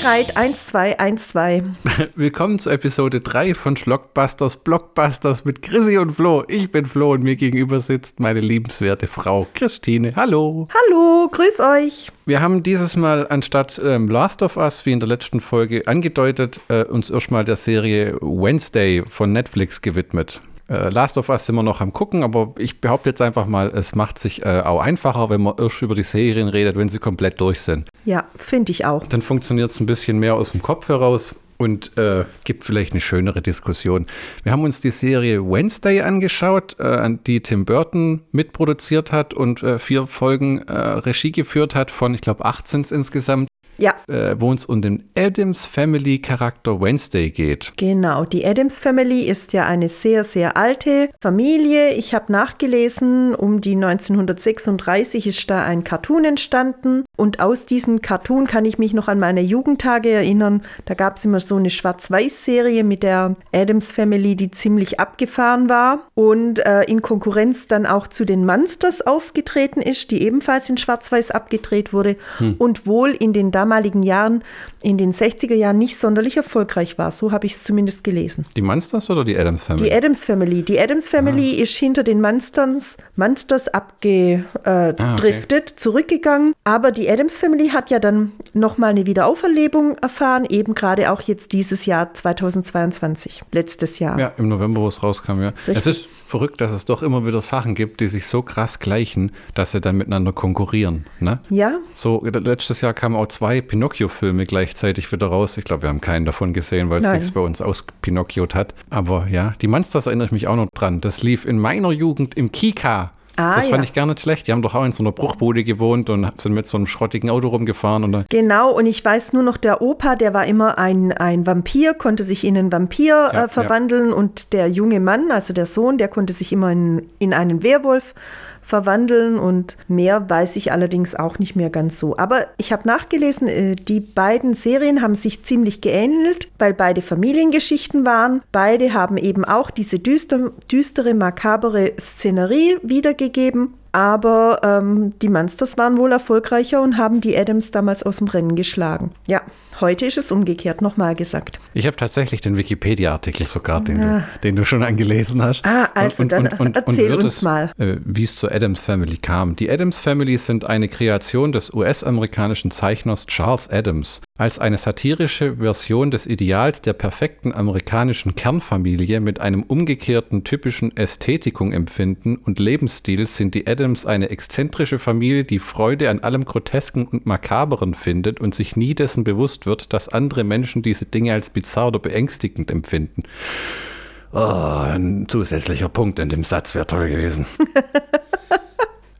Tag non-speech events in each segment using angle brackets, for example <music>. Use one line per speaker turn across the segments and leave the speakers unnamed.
Bereit, 1, 2, 1, 2.
Willkommen zu Episode 3 von Schlockbusters Blockbusters mit Chrissy und Flo. Ich bin Flo und mir gegenüber sitzt meine liebenswerte Frau Christine. Hallo.
Hallo, grüß euch.
Wir haben dieses Mal anstatt ähm, Last of Us, wie in der letzten Folge angedeutet, äh, uns erstmal der Serie Wednesday von Netflix gewidmet. Äh, Last of Us sind wir noch am gucken, aber ich behaupte jetzt einfach mal, es macht sich äh, auch einfacher, wenn man erst über die Serien redet, wenn sie komplett durch sind.
Ja, finde ich auch.
Dann funktioniert es ein bisschen mehr aus dem Kopf heraus und äh, gibt vielleicht eine schönere Diskussion. Wir haben uns die Serie Wednesday angeschaut, äh, die Tim Burton mitproduziert hat und äh, vier Folgen äh, Regie geführt hat von, ich glaube, 18 insgesamt.
Ja.
Äh, wo es um den Adams Family Charakter Wednesday geht.
Genau, die Adams Family ist ja eine sehr, sehr alte Familie. Ich habe nachgelesen, um die 1936 ist da ein Cartoon entstanden. Und aus diesem Cartoon kann ich mich noch an meine Jugendtage erinnern. Da gab es immer so eine Schwarz-Weiß-Serie mit der Adams Family, die ziemlich abgefahren war und äh, in Konkurrenz dann auch zu den Monsters aufgetreten ist, die ebenfalls in Schwarz-Weiß abgedreht wurde hm. und wohl in den damaligen damaligen Jahren, in den 60er Jahren, nicht sonderlich erfolgreich war. So habe ich es zumindest gelesen.
Die Monsters oder die Adams Family?
Die Adams Family. Die Adams Family ah. ist hinter den Monsters, Monsters abgedriftet, äh, ah, okay. zurückgegangen. Aber die Adams Family hat ja dann nochmal eine Wiederauferlebung erfahren, eben gerade auch jetzt dieses Jahr 2022, letztes Jahr.
Ja, im November, wo es rauskam, ja. Richtig. Es ist verrückt, dass es doch immer wieder Sachen gibt, die sich so krass gleichen, dass sie dann miteinander konkurrieren. Ne?
Ja.
So, letztes Jahr kamen auch zwei Pinocchio-Filme gleichzeitig wieder raus. Ich glaube, wir haben keinen davon gesehen, weil es sich bei uns auspinocchiot hat. Aber ja, die Monsters erinnere ich mich auch noch dran. Das lief in meiner Jugend im Kika. Ah, das fand ja. ich gar nicht schlecht. Die haben doch auch in so einer Bruchbude gewohnt und sind mit so einem schrottigen Auto rumgefahren. Und
genau, und ich weiß nur noch, der Opa, der war immer ein, ein Vampir, konnte sich in einen Vampir ja, äh, verwandeln ja. und der junge Mann, also der Sohn, der konnte sich immer in, in einen Werwolf verwandeln und mehr weiß ich allerdings auch nicht mehr ganz so. Aber ich habe nachgelesen, äh, die beiden Serien haben sich ziemlich geähnelt, weil beide Familiengeschichten waren. Beide haben eben auch diese düster, düstere, makabere Szenerie wiedergegeben aber ähm, die Monsters waren wohl erfolgreicher und haben die Adams damals aus dem Rennen geschlagen. Ja, heute ist es umgekehrt, nochmal gesagt.
Ich habe tatsächlich den Wikipedia-Artikel sogar, den, du, den du schon angelesen hast.
Ah, also und, dann und, und, erzähl uns es, mal.
Äh, wie es zur Adams Family kam. Die Adams Family sind eine Kreation des US-amerikanischen Zeichners Charles Adams. Als eine satirische Version des Ideals der perfekten amerikanischen Kernfamilie mit einem umgekehrten typischen Ästhetikum empfinden und Lebensstil sind die Adams eine exzentrische Familie, die Freude an allem Grotesken und Makaberen findet und sich nie dessen bewusst wird, dass andere Menschen diese Dinge als bizarr oder beängstigend empfinden. Oh, ein zusätzlicher Punkt in dem Satz wäre toll gewesen. <laughs>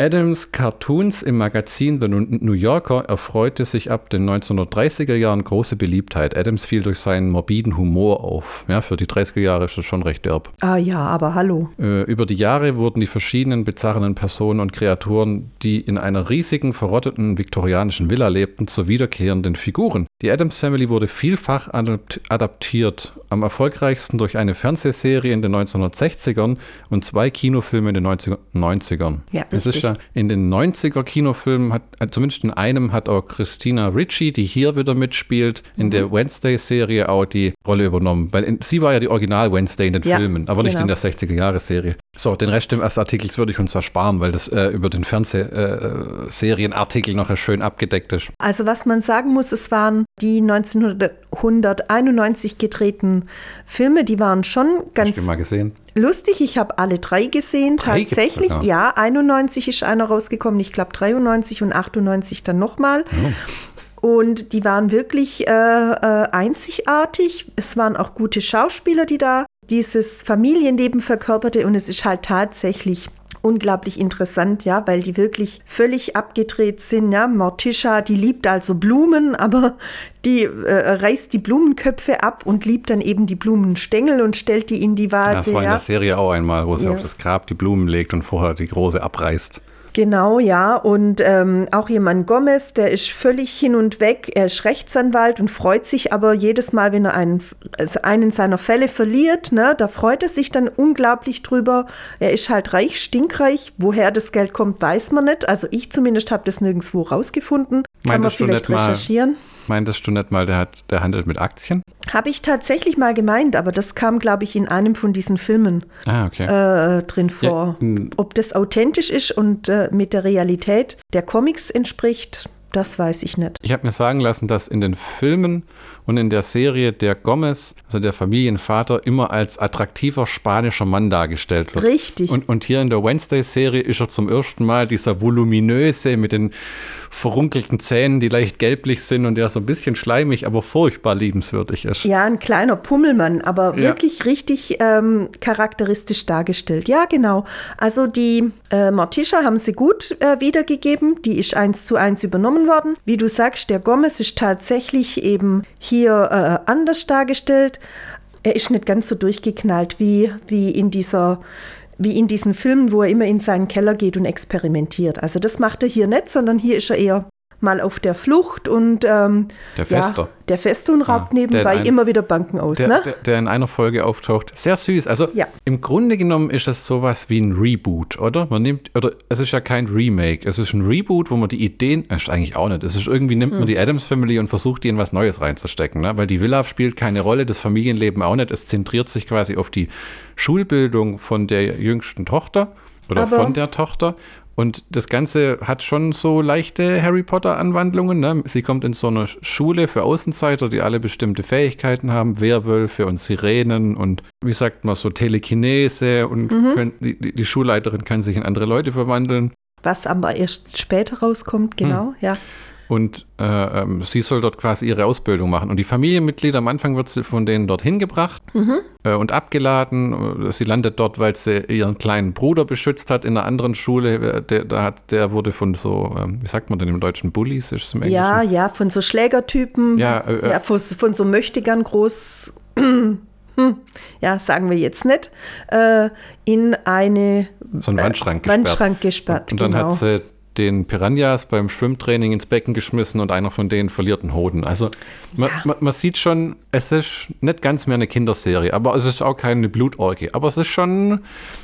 Adams Cartoons im Magazin The New Yorker erfreute sich ab den 1930er Jahren große Beliebtheit. Adams fiel durch seinen morbiden Humor auf. Ja, für die 30er Jahre ist das schon recht derb.
Ah ja, aber hallo.
Äh, über die Jahre wurden die verschiedenen bizarren Personen und Kreaturen, die in einer riesigen, verrotteten viktorianischen Villa lebten, zu wiederkehrenden Figuren. Die Adams Family wurde vielfach adaptiert, am erfolgreichsten durch eine Fernsehserie in den 1960ern und zwei Kinofilme in den 90ern.
Ja, es ist
ja in den 90er Kinofilmen, hat, äh, zumindest in einem hat auch Christina Ricci, die hier wieder mitspielt, in mhm. der Wednesday-Serie auch die Rolle übernommen. Weil in, sie war ja die Original Wednesday in den ja, Filmen, aber genau. nicht in der 60er-Jahre-Serie. So, den Rest des Artikels würde ich uns ersparen, weil das äh, über den Fernsehserienartikel äh, noch schön abgedeckt ist.
Also was man sagen muss, es waren die 1991 gedrehten Filme, die waren schon ganz lustig. Ich habe alle drei gesehen, drei tatsächlich. Ja, 91 ist einer rausgekommen, ich glaube 93 und 98 dann nochmal. Oh. Und die waren wirklich äh, äh, einzigartig. Es waren auch gute Schauspieler, die da dieses Familienleben verkörperte. Und es ist halt tatsächlich unglaublich interessant, ja, weil die wirklich völlig abgedreht sind. Ja, Morticia, die liebt also Blumen, <laughs> aber die äh, reißt die Blumenköpfe ab und liebt dann eben die Blumenstängel und stellt die in die Vase. Ja,
das war in der Serie auch einmal, wo sie ja. auf das Grab die Blumen legt und vorher die große abreißt.
Genau, ja. Und ähm, auch jemand Gomez, der ist völlig hin und weg. Er ist Rechtsanwalt und freut sich aber jedes Mal, wenn er einen, also einen seiner Fälle verliert, ne, da freut er sich dann unglaublich drüber. Er ist halt reich, stinkreich. Woher das Geld kommt, weiß man nicht. Also ich zumindest habe das nirgendwo rausgefunden. Kann man vielleicht recherchieren.
Meintest du nicht mal, der, hat, der handelt mit Aktien?
Habe ich tatsächlich mal gemeint, aber das kam, glaube ich, in einem von diesen Filmen
ah, okay.
äh, drin vor. Ja, Ob das authentisch ist und äh, mit der Realität der Comics entspricht, das weiß ich nicht.
Ich habe mir sagen lassen, dass in den Filmen und in der Serie der Gomez, also der Familienvater, immer als attraktiver spanischer Mann dargestellt wird.
Richtig.
Und, und hier in der Wednesday-Serie ist er zum ersten Mal dieser voluminöse mit den verrunkelten Zähnen, die leicht gelblich sind und der so ein bisschen schleimig, aber furchtbar liebenswürdig ist.
Ja, ein kleiner Pummelmann, aber ja. wirklich richtig ähm, charakteristisch dargestellt. Ja, genau. Also die äh, Morticia haben sie gut äh, wiedergegeben. Die ist eins zu eins übernommen worden. Wie du sagst, der Gomez ist tatsächlich eben hier äh, anders dargestellt. Er ist nicht ganz so durchgeknallt wie, wie in dieser wie in diesen Filmen, wo er immer in seinen Keller geht und experimentiert. Also das macht er hier nicht, sondern hier ist er eher mal auf der Flucht und ähm,
der Fester. Ja,
der Fester und raubt ja, nebenbei ein, immer wieder Banken aus.
Der,
ne?
der, der, in einer Folge auftaucht. Sehr süß. Also ja. im Grunde genommen ist es sowas wie ein Reboot, oder? Man nimmt, oder es ist ja kein Remake. Es ist ein Reboot, wo man die Ideen, ist eigentlich auch nicht. Es ist irgendwie, nimmt man hm. die Adams Family und versucht, die in was Neues reinzustecken. Ne? Weil die Villa spielt keine Rolle, das Familienleben auch nicht. Es zentriert sich quasi auf die Schulbildung von der jüngsten Tochter oder Aber von der Tochter. Und das Ganze hat schon so leichte Harry Potter-Anwandlungen. Ne? Sie kommt in so eine Schule für Außenseiter, die alle bestimmte Fähigkeiten haben, Werwölfe und Sirenen und wie sagt man so Telekinese und mhm. können, die, die, Schulleiterin kann sich in andere Leute verwandeln.
Was aber erst später rauskommt, genau, hm. ja.
Und äh, ähm, sie soll dort quasi ihre Ausbildung machen. Und die Familienmitglieder, am Anfang wird sie von denen dorthin gebracht mhm. äh, und abgeladen. Sie landet dort, weil sie ihren kleinen Bruder beschützt hat in einer anderen Schule. Der, der, hat, der wurde von so, äh, wie sagt man denn im Deutschen, Bullies ist es im
Englischen? Ja, ja, von so Schlägertypen. Ja, äh, äh, ja von, von, so Möchtegern groß. <clears throat> Hm, ja, sagen wir jetzt nicht, äh, in eine
so einen Wandschrank gesperrt.
Wandschrank gesperrt.
Und, und dann genau. hat sie den Piranhas beim Schwimmtraining ins Becken geschmissen und einer von denen verliert einen Hoden. Also man, ja. man, man, sieht schon, es ist nicht ganz mehr eine Kinderserie, aber es ist auch keine Blutorgie. Aber es ist schon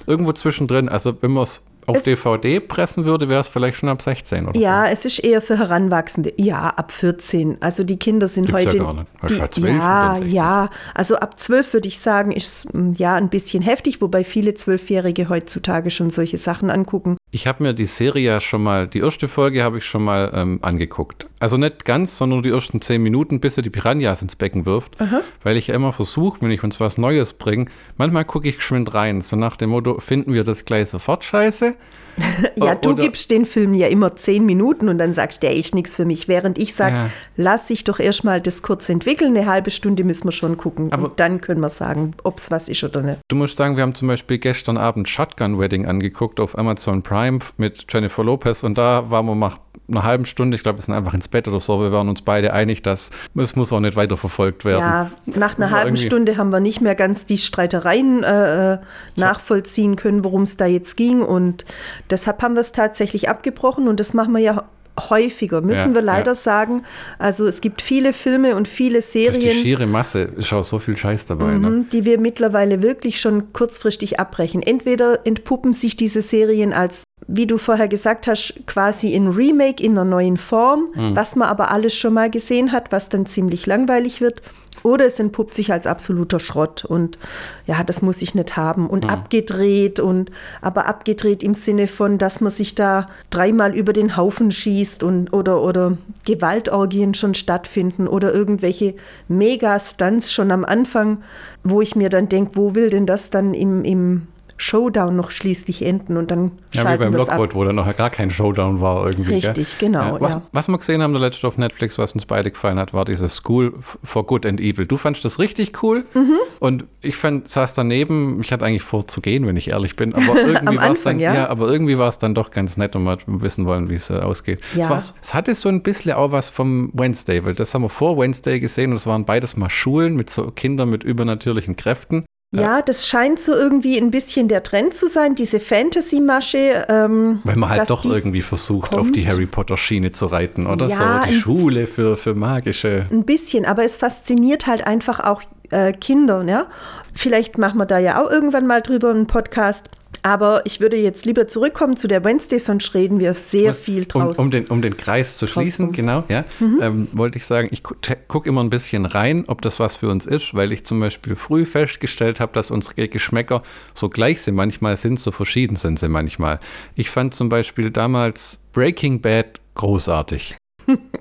irgendwo zwischendrin. Also wenn man es auf es, DVD pressen würde, wäre es vielleicht schon ab 16 oder
Ja, so. es ist eher für Heranwachsende. Ja, ab 14. Also die Kinder sind Gibt's heute. Ja, gar nicht. Die, ja, 12 ja, ja. Also ab 12 würde ich sagen, ist hm, ja ein bisschen heftig, wobei viele Zwölfjährige heutzutage schon solche Sachen angucken.
Ich habe mir die Serie ja schon mal, die erste Folge habe ich schon mal ähm, angeguckt. Also nicht ganz, sondern die ersten zehn Minuten, bis er die Piranhas ins Becken wirft. Aha. Weil ich ja immer versuche, wenn ich uns was Neues bringe, manchmal gucke ich geschwind rein. So nach dem Motto, finden wir das gleich sofort scheiße? <laughs>
ja, du Oder, gibst den Film ja immer zehn Minuten und dann sagst, der ist nichts für mich. Während ich sage, ja. lass sich doch erstmal das kurz entwickeln, eine halbe Stunde müssen wir schon gucken. Aber und dann können wir sagen, ob es was ist oder nicht.
Du musst sagen, wir haben zum Beispiel gestern Abend Shotgun Wedding angeguckt auf Amazon Prime mit Jennifer Lopez und da waren wir nach einer halben Stunde, ich glaube, wir sind einfach ins Bett oder so, wir waren uns beide einig, dass es muss auch nicht weiter verfolgt werden. Ja,
nach einer halben Stunde haben wir nicht mehr ganz die Streitereien äh, äh nachvollziehen können, worum es da jetzt ging und deshalb haben wir es tatsächlich abgebrochen und das machen wir ja häufiger, müssen ja, wir leider ja. sagen. Also es gibt viele Filme und viele Serien. Durch
die schiere Masse ist auch so viel Scheiß dabei. Mhm,
ne? Die wir mittlerweile wirklich schon kurzfristig abbrechen. Entweder entpuppen sich diese Serien als wie du vorher gesagt hast, quasi in Remake in einer neuen Form, mhm. was man aber alles schon mal gesehen hat, was dann ziemlich langweilig wird. Oder es entpuppt sich als absoluter Schrott und ja, das muss ich nicht haben. Und mhm. abgedreht und aber abgedreht im Sinne von, dass man sich da dreimal über den Haufen schießt und oder, oder Gewaltorgien schon stattfinden oder irgendwelche Mega-Stunts schon am Anfang, wo ich mir dann denke, wo will denn das dann im, im Showdown noch schließlich enden und dann
Ja, wie beim Lockwood, wo dann noch gar kein Showdown war irgendwie.
Richtig, gell? genau.
Ja, was,
ja.
was wir gesehen haben, der letzte auf Netflix, was uns beide gefallen hat, war dieses School for Good and Evil. Du fandest das richtig cool mhm. und ich fand, saß daneben, ich hatte eigentlich vor zu gehen, wenn ich ehrlich bin, aber <laughs> irgendwie war es dann, ja? ja? aber irgendwie war es dann doch ganz nett und wir wissen wollen, wie es äh, ausgeht. Es, es hatte so ein bisschen auch was vom Wednesday, weil das haben wir vor Wednesday gesehen und es waren beides mal Schulen mit so Kindern mit übernatürlichen Kräften.
Ja, das scheint so irgendwie ein bisschen der Trend zu sein, diese Fantasy-Masche.
Ähm, Weil man halt doch irgendwie versucht, kommt. auf die Harry Potter-Schiene zu reiten oder ja, so. Die Schule für, für magische.
Ein bisschen, aber es fasziniert halt einfach auch äh, Kinder. Ja? Vielleicht machen wir da ja auch irgendwann mal drüber einen Podcast. Aber ich würde jetzt lieber zurückkommen zu der Wednesday, sonst reden wir sehr
Muss-
viel draus.
Um, um, den, um den Kreis zu schließen, genau, ja,
Mhm.
ähm, wollte ich sagen, ich gucke guck immer ein bisschen rein, ob das was für uns ist, weil ich zum Beispiel früh festgestellt habe, dass unsere Geschmäcker so gleich sind, manchmal sind, so verschieden sind sie manchmal. Ich fand zum Beispiel damals Breaking Bad großartig.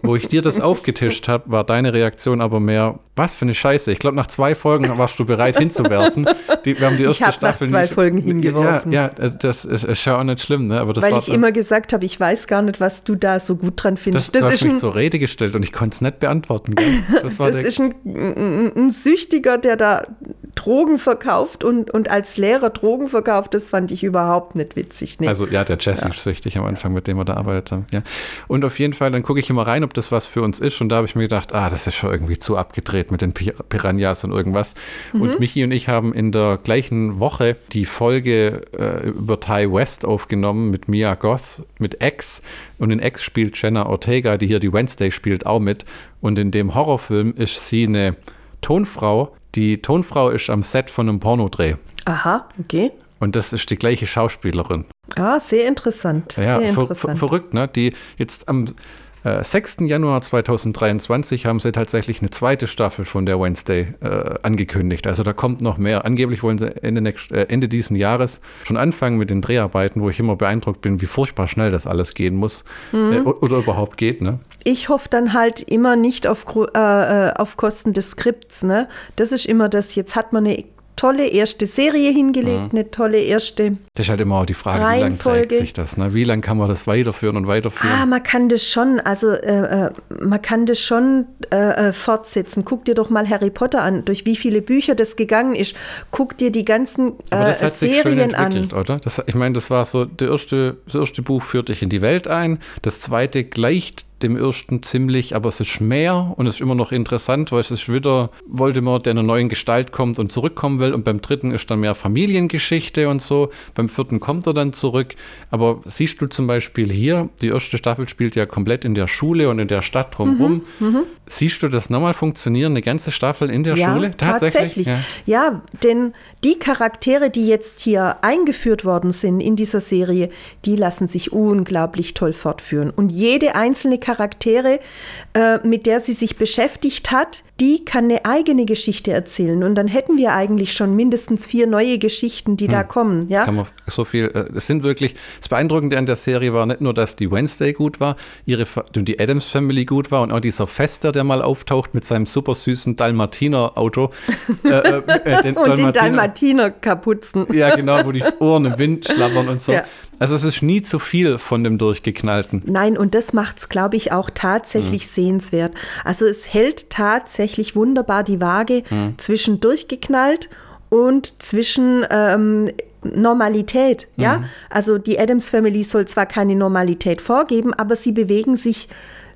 Wo ich dir das aufgetischt habe, war deine Reaktion aber mehr, was für eine Scheiße. Ich glaube, nach zwei Folgen warst du bereit hinzuwerfen. Die, wir haben die
Ich
erste
hab nach
Staffel
zwei
nicht-
Folgen hingeworfen.
Ja, ja, das ist, ist ja auch nicht schlimm, ne? Aber das
weil
war
ich immer gesagt habe, ich weiß gar nicht, was du da so gut dran
das,
findest.
du
Das,
hast
ist
mich
ein,
zur Rede gestellt und ich konnte es nicht beantworten. Das war
das ist ein, ein, Süchtiger, der da Drogen verkauft und, und als Lehrer Drogen verkauft. Das fand ich überhaupt nicht witzig. Nee.
also ja, der Jesse ist süchtig am Anfang, mit dem wir da arbeitet haben. Ja. Und auf jeden Fall, dann gucke ich immer rein, ob das was für uns ist. Und da habe ich mir gedacht, ah, das ist schon irgendwie zu abgedreht mit den Pir Piranhas und irgendwas.
Mhm.
Und Michi und ich haben in der gleichen Woche die Folge äh, über Ty West aufgenommen mit Mia Goth, mit X. Und in X spielt Jenna Ortega, die hier die Wednesday spielt, auch mit. Und in dem Horrorfilm ist sie eine Tonfrau. Die Tonfrau ist am Set von einem Pornodreh.
Aha, okay.
Und das ist die gleiche Schauspielerin.
Ah, sehr interessant.
Ja,
sehr
ver ver
interessant.
verrückt, ne? Die jetzt am äh, 6. Januar 2023 haben sie tatsächlich eine zweite Staffel von der Wednesday äh, angekündigt. Also da kommt noch mehr. Angeblich wollen sie Ende, nächst, äh, Ende diesen Jahres schon anfangen mit den Dreharbeiten, wo ich immer beeindruckt bin, wie furchtbar schnell das alles gehen muss.
Mhm.
Äh, oder überhaupt geht, ne?
ich hoffe dann halt immer nicht auf, äh, äh, auf Kosten des Skripts. Ne? Das ist immer das, jetzt hat man eine tolle erste Serie hingelegt, eine tolle erste.
Das ist halt immer auch die Frage, wie lange
Reihenfolge.
trägt sich das? Ne? Wie lange kann man das weiterführen und weiterführen?
Ah, man kann das schon, also äh, äh, man kann das schon äh, äh, fortsetzen. Guck dir doch mal Harry Potter an, durch wie viele Bücher das gegangen ist. Guck dir die ganzen
Aber
äh,
das hat sich schön
Serien
entwickelt,
an.
oder? Das, ich meine, das war so, der erste, das erste Buch führt dich in die Welt ein, das zweite gleicht dem ersten ziemlich, aber es ist mehr und es ist immer noch interessant, weil es ist wieder Voldemort, der in einer neuen Gestalt kommt und zurückkommen will und beim dritten ist dann mehr Familiengeschichte und so, beim vierten kommt er dann zurück, aber siehst du zum Beispiel hier, die erste Staffel spielt ja komplett in der Schule und in der Stadt drumherum, siehst du das nochmal funktionieren, eine ganze Staffel in der
ja,
Schule?
tatsächlich.
Ja.
Ja. denn die Charaktere, die jetzt hier eingeführt worden sind in dieser Serie, die lassen sich unglaublich toll fortführen. Und jede einzelne Charaktere, äh, mit der sie sich beschäftigt hat, die kann eine eigene Geschichte erzählen. Und dann hätten wir eigentlich schon mindestens vier neue Geschichten, die da kommen. Ja?
Kann man so viel, äh, es sind wirklich, das Beeindruckende an der Serie war nicht nur, dass die Wednesday gut war, ihre, die Adams Family gut war und auch dieser Fester, der mal auftaucht mit seinem super süßen Dalmatiner-Auto. <laughs> äh, äh, äh, den
Und den
Dalmatiner-
Dalmatiner kaputzen.
Ja, genau, wo die Ohren im Wind schlabbern und so.
Ja.
Also es ist nie zu viel von dem Durchgeknallten.
Nein, und das macht es, glaube ich, auch tatsächlich sehenswert. Also es hält tatsächlich wunderbar die Waage zwischen durchgeknallt und zwischen ähm, Normalität. Ja, also die Adams Family soll zwar keine Normalität vorgeben, aber sie bewegen sich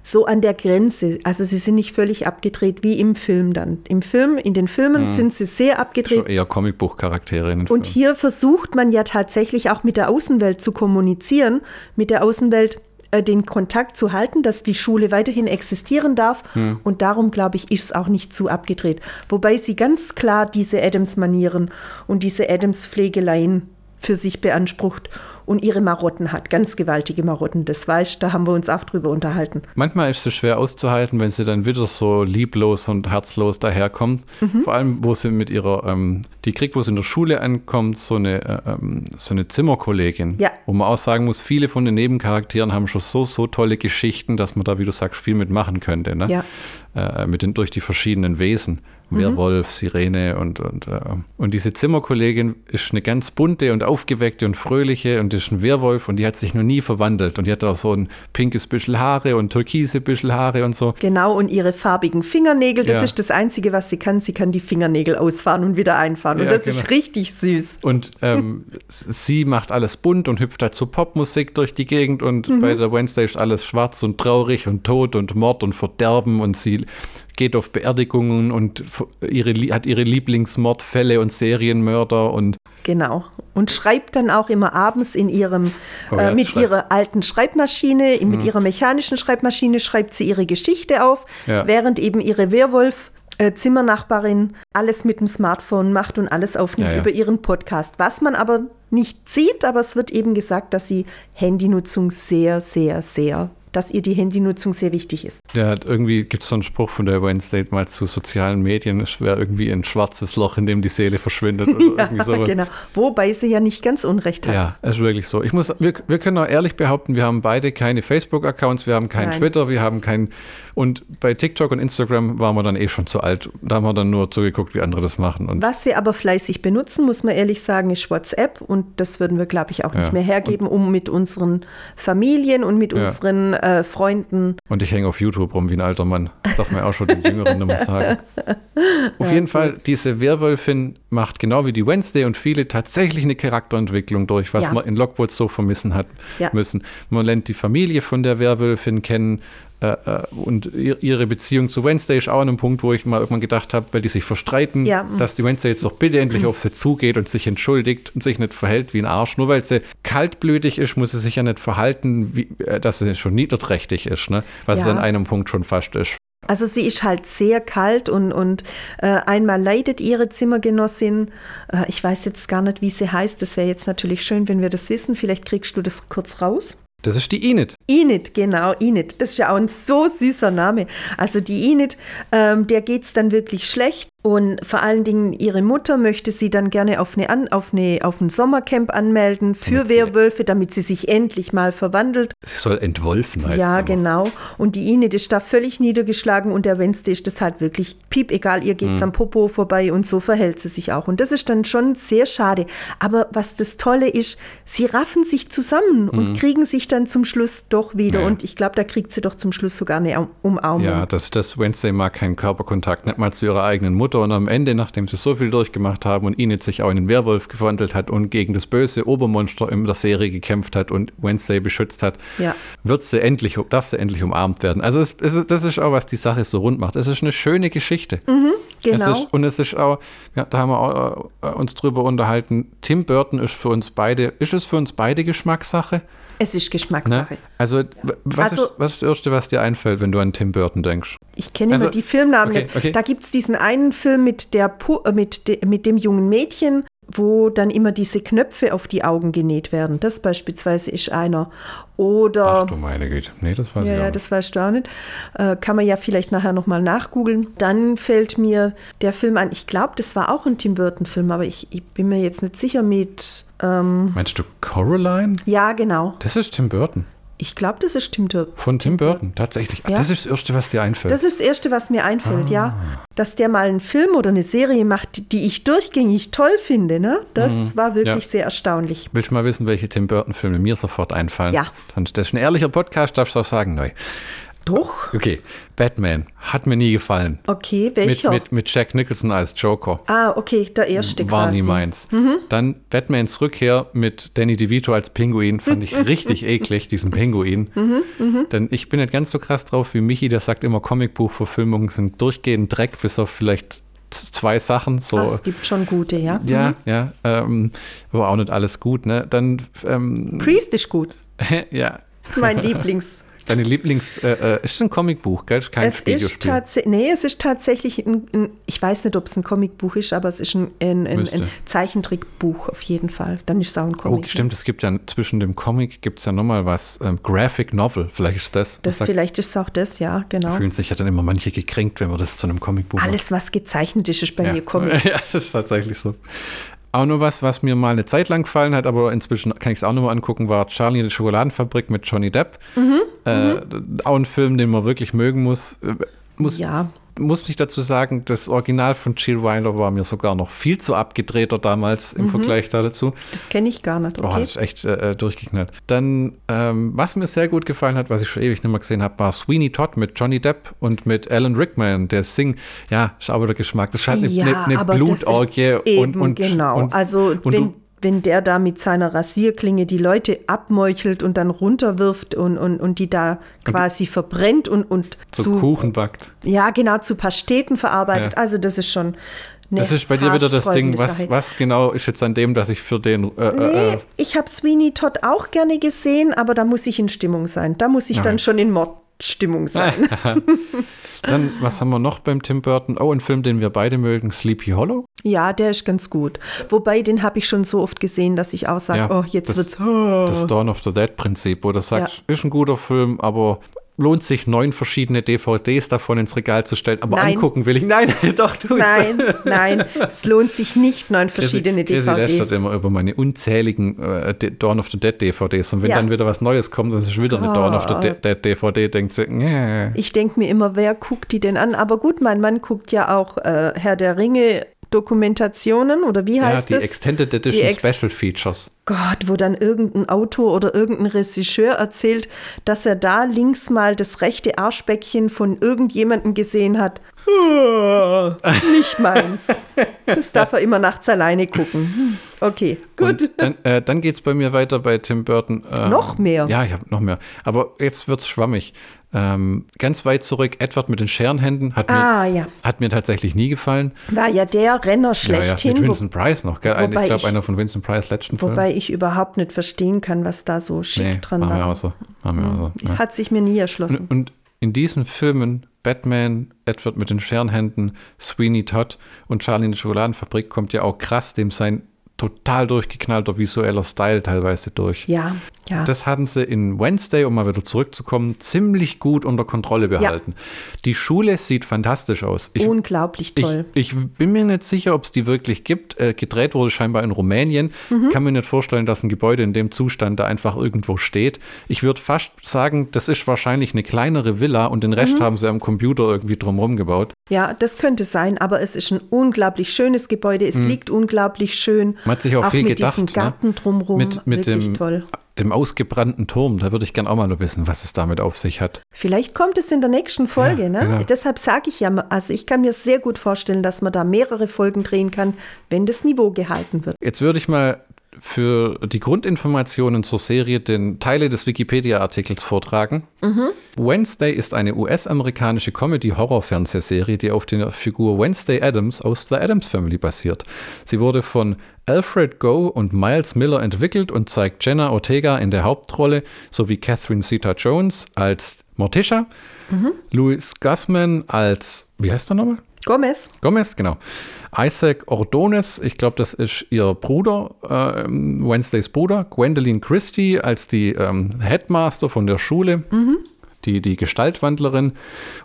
so an der Grenze. Also sie sind nicht völlig abgedreht wie im Film dann. Im Film, in den Filmen sind sie sehr abgedreht.
Schon eher Comicbuchcharaktere
Und
Filmen.
hier versucht man ja tatsächlich auch mit der Außenwelt zu kommunizieren, mit der Außenwelt äh, den Kontakt zu halten, dass die Schule weiterhin existieren darf.
Hm.
Und darum, glaube ich, ist es auch nicht zu abgedreht. Wobei sie ganz klar diese Adams-Manieren und diese Adams-Pflegeleien für sich beansprucht und ihre Marotten hat, ganz gewaltige Marotten. Das weißt, da haben wir uns auch drüber unterhalten.
Manchmal ist es schwer auszuhalten, wenn sie dann wieder so lieblos und herzlos daherkommt.
Mhm.
Vor allem, wo sie mit ihrer, ähm, die kriegt, wo sie in der Schule ankommt, so eine, äh, ähm, so eine Zimmerkollegin.
Ja.
Wo man auch sagen muss, viele von den Nebencharakteren haben schon so, so tolle Geschichten, dass man da, wie du sagst, viel mitmachen könnte. Ne?
Ja.
Äh, mit den, durch die verschiedenen Wesen.
Mhm.
Werwolf, Sirene und, und, äh, und diese Zimmerkollegin ist eine ganz bunte und aufgeweckte und fröhliche und ist ein Werwolf und die hat sich noch nie verwandelt und die hat auch so ein pinkes Büschel Haare und türkise Büschel Haare und so.
Genau, und ihre farbigen Fingernägel, das
Ja.
ist das Einzige, was sie kann. Sie kann die Fingernägel ausfahren und wieder einfahren. Und
Ja,
das
genau.
ist richtig süß.
Und ähm, sie macht alles bunt und hüpft dazu Popmusik durch die Gegend und
Mhm.
bei der Wednesday ist alles schwarz und traurig und Tod und Mord und Verderben und sie geht auf Beerdigungen und ihre, hat ihre Lieblingsmordfälle und Serienmörder und
Genau. Und schreibt dann auch immer abends in ihrem,
Oh ja,
äh, mit
schreibt-
ihrer alten Schreibmaschine, mit ihrer mechanischen Schreibmaschine schreibt sie ihre Geschichte auf,
Ja.
während eben ihre Werwolf äh, Zimmernachbarin alles mit dem Smartphone macht und alles aufnimmt
Ja, ja.
über ihren Podcast. Was man aber nicht sieht, aber es wird eben gesagt, dass sie Handynutzung sehr, sehr, sehr, dass ihr die Handynutzung sehr wichtig ist.
Hat irgendwie, gibt es so einen Spruch von der Wednesday mal zu sozialen Medien, es wäre irgendwie ein schwarzes Loch, in dem die Seele verschwindet oder <laughs> irgendwie sowas.
genau. Wobei sie ja nicht ganz unrecht hat.
Ja, es ist wirklich so. Ich muss, wir, wir können auch ehrlich behaupten, wir haben beide keine Facebook-Accounts, wir haben kein
Nein.
Twitter, wir haben kein und bei TikTok und Instagram waren wir dann eh schon zu alt. Da haben wir dann nur zugeguckt, wie andere das machen. Und
Was wir aber fleißig benutzen, muss man ehrlich sagen, ist WhatsApp. Und das würden wir, glaube ich, auch
Ja.
nicht mehr hergeben, um mit unseren Familien und mit
Ja.
unseren äh, Freunden.
Und ich hänge auf YouTube rum wie ein alter Mann. Das darf man auch schon den Jüngeren mehr sagen. <laughs> Auf jeden Fall, diese Werwölfin macht genau wie die Wednesday und viele tatsächlich eine Charakterentwicklung durch, was
Ja.
man in Lockwood so vermissen hat
Ja.
müssen. Man lernt die Familie von der Werwölfin kennen. Äh, äh, und ihr- ihre Beziehung zu Wednesday ist auch an einem Punkt, wo ich mal irgendwann gedacht habe, weil die sich verstreiten,
Ja. Mhm.
dass die Wednesday jetzt doch bitte endlich auf sie zugeht und sich entschuldigt und sich nicht verhält wie ein Arsch. Nur weil sie kaltblütig ist, muss sie sich ja nicht verhalten, wie, äh, dass sie schon niederträchtig ist, ne? was es
Ja.
an einem Punkt schon fast ist.
Also sie ist halt sehr kalt und, und äh, einmal leidet ihre Zimmergenossin, äh, ich weiß jetzt gar nicht, wie sie heißt, das wäre jetzt natürlich schön, wenn wir das wissen, vielleicht kriegst du das kurz raus.
Das ist die Enid.
Enid, genau, Enid. Das ist ja auch ein so süßer Name. Also die Enid, ähm, der geht es dann wirklich schlecht. Und vor allen Dingen ihre Mutter möchte sie dann gerne auf, eine An auf, eine, auf ein Sommercamp anmelden für
Damit
Werwölfe, damit sie sich endlich mal verwandelt.
Sie soll entwolfen, heißt
ja, genau. Und die Enid ist da völlig niedergeschlagen und der Wednesday ist das halt wirklich piep, egal, ihr
Mhm.
geht's am Popo vorbei und so verhält sie sich auch. Und das ist dann schon sehr schade. Aber was das Tolle ist, sie raffen sich zusammen und kriegen sich dann zum Schluss doch wieder.
Mhm. Ja.
Und ich glaube, da kriegt sie doch zum Schluss sogar eine Um- Umarmung.
Ja, dass das Wednesday mag keinen Körperkontakt, nicht mal zu ihrer eigenen Mutter. Und am Ende, nachdem sie so viel durchgemacht haben und Enid sich auch in den Werwolf gewandelt hat und gegen das böse Obermonster in der Serie gekämpft hat und Wednesday beschützt hat,
Ja.
wird sie endlich, darf sie endlich umarmt werden. Also es, es, das ist auch, was die Sache so rund macht. Es ist eine schöne Geschichte. Es
Genau.
ist, und es ist auch, ja, da haben wir auch, äh, uns drüber unterhalten, Tim Burton ist für uns beide, ist es für uns beide Geschmackssache?
Es ist
Ne?
Geschmackssache.
Also, w- was,
Also-
ist, was ist das Erste, was dir einfällt, wenn du an Tim Burton denkst?
Ich kenne
Also-
immer die Filmnamen
okay,
nicht.
okay.
Da gibt es diesen einen Film mit, der, äh, mit, de mit dem jungen Mädchen, wo dann immer diese Knöpfe auf die Augen genäht werden. Das beispielsweise ist einer. Oder.
Ach du meine Güte. Nee, das weiß
Ja,
ich auch
ja, das weißt du auch nicht. Äh, kann man ja vielleicht nachher nochmal nachgoogeln. Dann fällt mir der Film ein, ich glaube, das war auch ein Tim Burton-Film, aber ich, ich bin mir jetzt nicht sicher mit. Ähm,
Meinst du Coraline?
ja, genau.
Das ist Tim Burton.
Ich glaube, das ist Tim Burton.
Von Tim Burton, tatsächlich. Ach,
Ja.
Das ist das Erste, was dir einfällt.
Das ist das Erste, was mir einfällt, ja.
Ah.
Dass der mal einen Film oder eine Serie macht, die- ich durchgängig toll finde, ne? Das war wirklich
Mhm. Ja.
sehr erstaunlich.
Willst du mal wissen, welche Tim Burton-Filme mir sofort einfallen?
Ja.
Dann- Das ist ein ehrlicher Podcast, darfst du auch sagen, neu.
Doch?
Okay, Batman hat mir nie gefallen.
Okay,
Mit,
welcher?
mit, mit Jack Nicholson als Joker.
ah, okay, der erste
War
quasi.
nie meins.
Mhm.
Dann Batmans Rückkehr mit Danny DeVito als Pinguin fand ich <laughs> richtig eklig, diesen Pinguin.
Mhm,
Denn ich bin nicht ganz so krass drauf wie Michi, der sagt immer, Comicbuchverfilmungen sind durchgehend Dreck, bis auf vielleicht zwei Sachen. So.
Ah, es gibt schon gute, ja.
ja, ja, ähm, aber auch nicht alles gut. Ne? Dann, ähm,
Priest ist gut. <laughs>
ja,
Mein Lieblings.
Deine Lieblings, äh, äh, ist ein Comicbuch, gell? Ist Kein
es ist
Videospiel.
tatsächlich, nee, es ist tatsächlich ein, ein, ich weiß nicht, ob es ein Comicbuch ist, aber es ist ein, ein, ein, Zeichentrickbuch auf jeden Fall. Dann ist es auch ein
Oh,
Comic. ne?
stimmt, es gibt ja zwischen dem Comic gibt es ja nochmal was, ähm, Graphic Novel, vielleicht ist das.
Das,
sagt-
vielleicht ist es auch das, ja, genau.
fühlen sich ja dann immer manche gekränkt, wenn man das zu einem Comicbuch macht.
Alles, was gezeichnet ist, ist bei
ja.
mir Comic. <laughs>
Ja, das ist tatsächlich so. Auch nur was, was mir mal eine Zeit lang gefallen hat, aber inzwischen kann ich es auch nochmal angucken, war Charlie und die Schokoladenfabrik mit Johnny Depp.
Mhm,
Äh, Auch ein Film, den man wirklich mögen muss. Äh, Muss,
Ja,
muss ich dazu sagen, das Original von Jill Weiler war mir sogar noch viel zu abgedrehter damals im Vergleich da dazu.
das kenne ich gar nicht,
Oh,
okay?
das ist echt äh, durchgeknallt. Dann, ähm, was mir sehr gut gefallen hat, was ich schon ewig nicht mehr gesehen habe, war Sweeney Todd mit Johnny Depp und mit Alan Rickman, der Sing. Ja, ist aber der Geschmack. Das halt eine,
ja,
eine, eine Blutorgie und, und
genau.
Und,
also
und
wenn,
du,
wenn der da mit seiner Rasierklinge die Leute abmeuchelt und dann runterwirft und, und, und die da quasi verbrennt und, und
so
zu,
Kuchen backt.
ja genau, zu Pasteten verarbeitet.
Ja.
Also das ist schon eine
Das ist bei dir wieder das Ding, was, was genau ist jetzt an dem, dass ich für den. Äh,
Nee,
äh, äh,
ich habe Sweeney Todd auch gerne gesehen, aber da muss ich in Stimmung sein. Da muss ich
Okay.
dann schon in Mod Stimmung sein. <laughs>
Dann, was haben wir noch beim Tim Burton? Oh, ein Film, den wir beide mögen, Sleepy Hollow.
Ja, der ist ganz gut. Wobei, den habe ich schon so oft gesehen, dass ich auch sage,
Ja,
oh, jetzt
das-
wird's. Oh.
Das Dawn of the Dead Prinzip, wo du sagst, ist ein guter Film, aber lohnt sich neun verschiedene DVDs davon ins Regal zu stellen. Aber
Nein.
angucken will ich. Nein, <laughs> doch, du
Nein, nein, es lohnt sich nicht, neun verschiedene
lästert
DVDs.
immer über meine unzähligen äh, Dawn of the Dead DVDs. Und wenn
Ja.
dann wieder was Neues kommt, das ist wieder eine Dawn of the
Oh.
De- Dead DVD, denkt sie, nee.
Ich denke mir immer, wer guckt die denn an? Aber gut, mein Mann guckt ja auch äh, Herr der Ringe Dokumentationen oder wie
Ja,
heißt
die
das?
Extended Edition
Ex-
Special Features.
Gott, wo dann irgendein Autor oder irgendein Regisseur erzählt, dass er da links mal das rechte Arschbäckchen von irgendjemandem gesehen hat. Oh, <laughs> nicht meins. Das darf er immer nachts alleine gucken. Okay, gut.
Dann, äh, dann geht es bei mir weiter bei Tim Burton. ähm,
Noch mehr?
Ja, ich habe noch mehr. Aber jetzt wird es schwammig. Ähm, ganz weit zurück, Edward mit den Scherenhänden hat,
Ah,
mir,
ja.
hat mir tatsächlich nie gefallen.
War ja der Renner
Ja, ja,
schlechthin,
mit
wo,
Vincent Price noch. Gell? Ein- ich glaube, einer von Vincent Price letzten Film.
wobei ich überhaupt nicht verstehen kann, was da so schick
nee,
dran war.
auch so. Auch so. Ja.
Hat sich mir nie erschlossen.
Und, und in diesen Filmen, Batman, Edward mit den Scherenhänden, Sweeney Todd und Charlie in der Schokoladenfabrik, kommt ja auch krass dem sein total durchgeknallter visueller Style teilweise durch.
Ja, ja.
Das haben sie in Wednesday, um mal wieder zurückzukommen, ziemlich gut unter Kontrolle behalten. Die Schule sieht fantastisch aus. Ich,
Unglaublich toll.
ich, ich bin mir nicht sicher, ob es die wirklich gibt. Äh, gedreht wurde scheinbar in Rumänien.
Mhm.
Kann mir nicht vorstellen, dass ein Gebäude in dem Zustand da einfach irgendwo steht. Ich würde fast sagen, das ist wahrscheinlich eine kleinere Villa und den
Mhm.
Rest haben sie am Computer irgendwie drumherum gebaut.
Ja, das könnte sein, aber es ist ein unglaublich schönes Gebäude. Es liegt unglaublich schön.
Man hat sich auch viel
mit
gedacht,
diesem
ne?
Garten drumrum.
Mit, mit dem,
toll.
dem ausgebrannten Turm. Da würde ich gern auch mal noch wissen, was es damit auf sich hat.
Vielleicht kommt es in der nächsten Folge.
Ja,
ne?
genau.
Deshalb sage ich ja, also ich kann mir sehr gut vorstellen, dass man da mehrere Folgen drehen kann, wenn das Niveau gehalten wird.
Jetzt würde ich mal für die Grundinformationen zur Serie den Teile des Wikipedia-Artikels vortragen. Wednesday ist eine US-amerikanische Comedy-Horror-Fernsehserie, die auf der Figur Wednesday Adams aus The Adams Family basiert. Sie wurde von Alfred Goh und Miles Miller entwickelt und zeigt Jenna Ortega in der Hauptrolle sowie Catherine Zeta-Jones als Morticia, Louis Gussman als, wie heißt er nochmal?
Gomez,
Gomez, genau. Isaac Ordones, ich glaube, das ist ihr Bruder, äh, Wednesdays Bruder. Gwendolyn Christie als die ähm, Headmaster von der Schule, die, die Gestaltwandlerin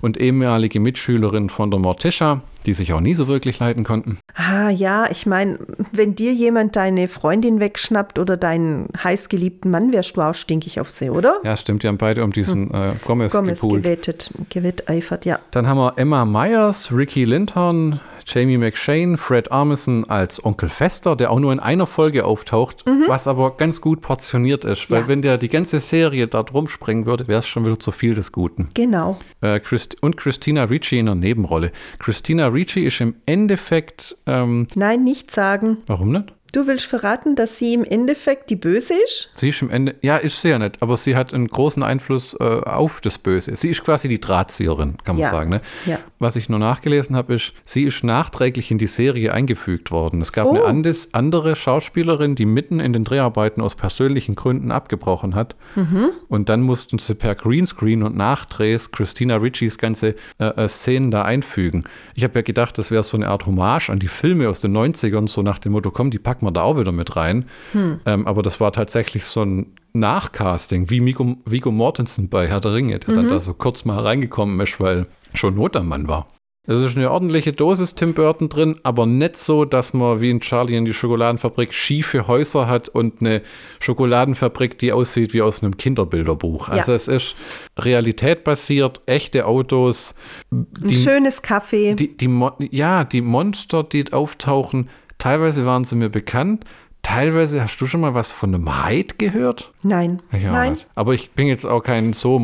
und ehemalige Mitschülerin von der Morticia, die sich auch nie so wirklich leiten konnten.
Ah ja, ich meine, wenn dir jemand deine Freundin wegschnappt oder deinen heißgeliebten Mann, wärst du auch stinkig auf See, oder?
Ja, stimmt, die haben beide um diesen äh, Gomez,
Gomez gewettet, gewetteifert, ja.
Dann haben wir Emma Myers, Ricky Linton, Jamie McShane, Fred Armisen als Onkel Fester, der auch nur in einer Folge auftaucht, was aber ganz gut portioniert ist, weil
Ja.
wenn der die ganze Serie da drum springen würde, wäre es schon wieder zu viel des Guten.
Genau.
Äh, Christ und Christina Ricci in einer Nebenrolle. Christina Ricci ist im Endeffekt, ähm,
Nein, nicht sagen.
warum nicht?
Du willst verraten, dass sie im Endeffekt die Böse ist?
Sie ist im Ende, ja, ist sie ja nicht, aber sie hat einen großen Einfluss äh, auf das Böse. Sie ist quasi die Drahtzieherin, kann man
Ja.
sagen. Ne?
Ja.
Was ich nur nachgelesen habe, ist, sie ist nachträglich in die Serie eingefügt worden. Es gab
Oh.
eine andes, andere Schauspielerin, die mitten in den Dreharbeiten aus persönlichen Gründen abgebrochen hat.
Mhm.
Und dann mussten sie per Greenscreen und Nachdrehs Christina Ricci's ganze äh, äh, Szenen da einfügen. Ich habe ja gedacht, das wäre so eine Art Hommage an die Filme aus den 90ern, so nach dem Motto, komm, die packen wir da auch wieder mit rein.
Hm.
Ähm, aber das war tatsächlich so ein Nachcasting, wie Vigo, Vigo Mortensen bei Herr der Ringe, der
Mhm.
dann da so kurz mal reingekommen ist, weil schon Not am Mann war. Es ist eine ordentliche Dosis Tim Burton drin, aber nicht so, dass man wie in Charlie in die Schokoladenfabrik schiefe Häuser hat und eine Schokoladenfabrik, die aussieht wie aus einem Kinderbilderbuch.
Ja.
Also es ist realitätbasiert, echte Autos.
Ein
Die,
schönes Café.
die, die, ja, die Monster, die auftauchen, teilweise waren sie mir bekannt. Teilweise hast du schon mal was von einem Hyde gehört?
Nein.
Auch
Nein.
Aber ich bin jetzt auch kein so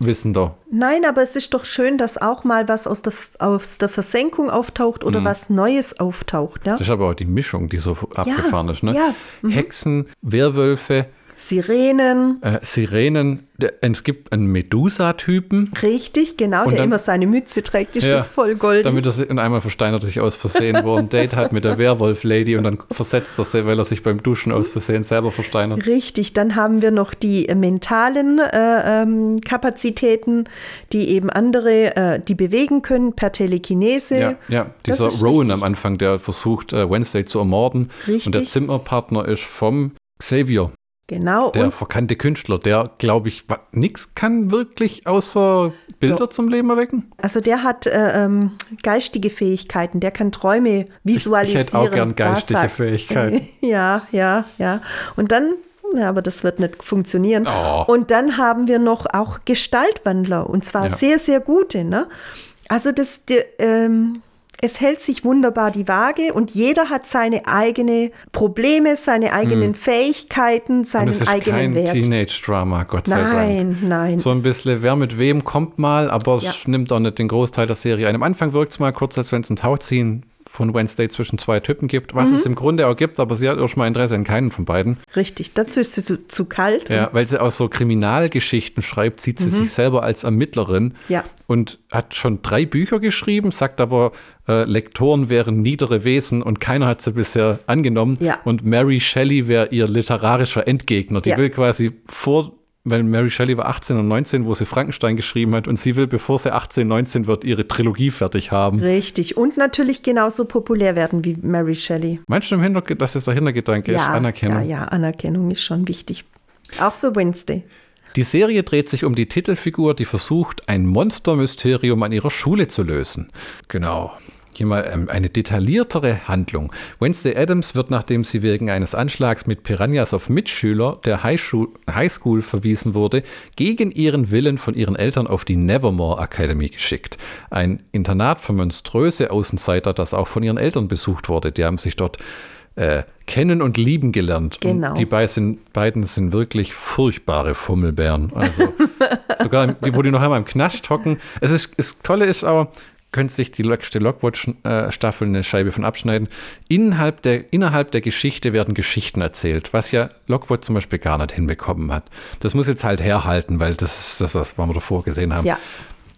Monsterwissender.
Nein, aber es ist doch schön, dass auch mal was aus der, aus der Versenkung auftaucht
Mhm.
oder was Neues auftaucht. Ja?
Das ist aber auch die Mischung, die so abgefahren ist. Ne?
ja, mhm.
Hexen, Werwölfe,
Sirenen.
Äh, Sirenen, es gibt einen Medusa-Typen.
Richtig, genau, der dann, immer seine Mütze trägt, ist ja, das voll golden.
Damit er in einmal versteinert sich aus Versehen, wo er ein Date hat mit der Werwolf-Lady und dann versetzt er sie, weil er sich beim Duschen aus Versehen selber versteinert.
Richtig, dann haben wir noch die mentalen äh, ähm, Kapazitäten, die eben andere, äh, die bewegen können per Telekinese.
Ja, ja. dieser Rowan richtig. am Anfang, der versucht, äh, Wednesday zu ermorden. Richtig. Und der Zimmerpartner ist vom Xavier.
Genau.
Der verkannte Künstler, der, glaube ich, nichts kann wirklich außer Bilder Doch. zum Leben erwecken.
Also der hat äh, ähm, geistige Fähigkeiten, der kann Träume visualisieren.
Ich, ich hätte auch gern geistige <laughs> Fähigkeiten.
ja, ja, ja. Und dann ja, aber das wird nicht funktionieren. Oh. Und dann haben wir noch auch Gestaltwandler und zwar ja. sehr, sehr gute. Ne? Also das, die, ähm, es hält sich wunderbar die Waage und jeder hat seine eigenen Probleme, seine eigenen hm. Fähigkeiten, seinen und es ist eigenen kein Wert.
Teenage-Drama, Gott sei
Dank. Nein, nein.
So ein bisschen, wer mit wem kommt mal, aber ja. es nimmt auch nicht den Großteil der Serie ein. Am Anfang wirkt es mal kurz, als wenn es ein Tauziehen von Wednesday zwischen zwei Typen gibt, was mhm. es im Grunde auch gibt, aber sie hat auch schon mal Interesse an keinen von beiden.
Richtig, dazu ist sie zu, zu kalt.
Ja, weil sie auch so Kriminalgeschichten schreibt, sieht sie mhm. sich selber als Ermittlerin
ja.
und hat schon drei Bücher geschrieben, sagt aber, äh, Lektoren wären niedere Wesen und keiner hat sie bisher angenommen.
Ja.
Und Mary Shelley wäre ihr literarischer Endgegner. Die ja. will quasi vor weil Mary Shelley war 18 und 19, wo sie Frankenstein geschrieben hat und sie will, bevor sie 18, 19 wird, ihre Trilogie fertig haben.
Richtig. Und natürlich genauso populär werden wie Mary Shelley.
Meinst du im Hintergrund, dass das der Hintergedanke
ja,
ist? Anerkennung.
Ja, ja, Anerkennung ist schon wichtig. Auch für Wednesday.
Die Serie dreht sich um die Titelfigur, die versucht, ein Monstermysterium an ihrer Schule zu lösen. Genau hier mal ähm, eine detailliertere Handlung. Wednesday Adams wird, nachdem sie wegen eines Anschlags mit Piranhas auf Mitschüler der High School verwiesen wurde, gegen ihren Willen von ihren Eltern auf die Nevermore Academy geschickt. Ein Internat für monströse Außenseiter, das auch von ihren Eltern besucht wurde. Die haben sich dort äh, kennen und lieben gelernt.
Genau.
Und die beiden sind wirklich furchtbare Fummelbären. Also <laughs> sogar, die, wo die noch einmal im Knast hocken. Es ist, das Tolle ist auch, könnte sich die letzte Lockwatch-Staffel eine Scheibe von abschneiden. Innerhalb der, innerhalb der Geschichte werden Geschichten erzählt, was ja Lockwatch zum Beispiel gar nicht hinbekommen hat. Das muss jetzt halt herhalten, weil das ist das, was wir davor gesehen haben.
Ja.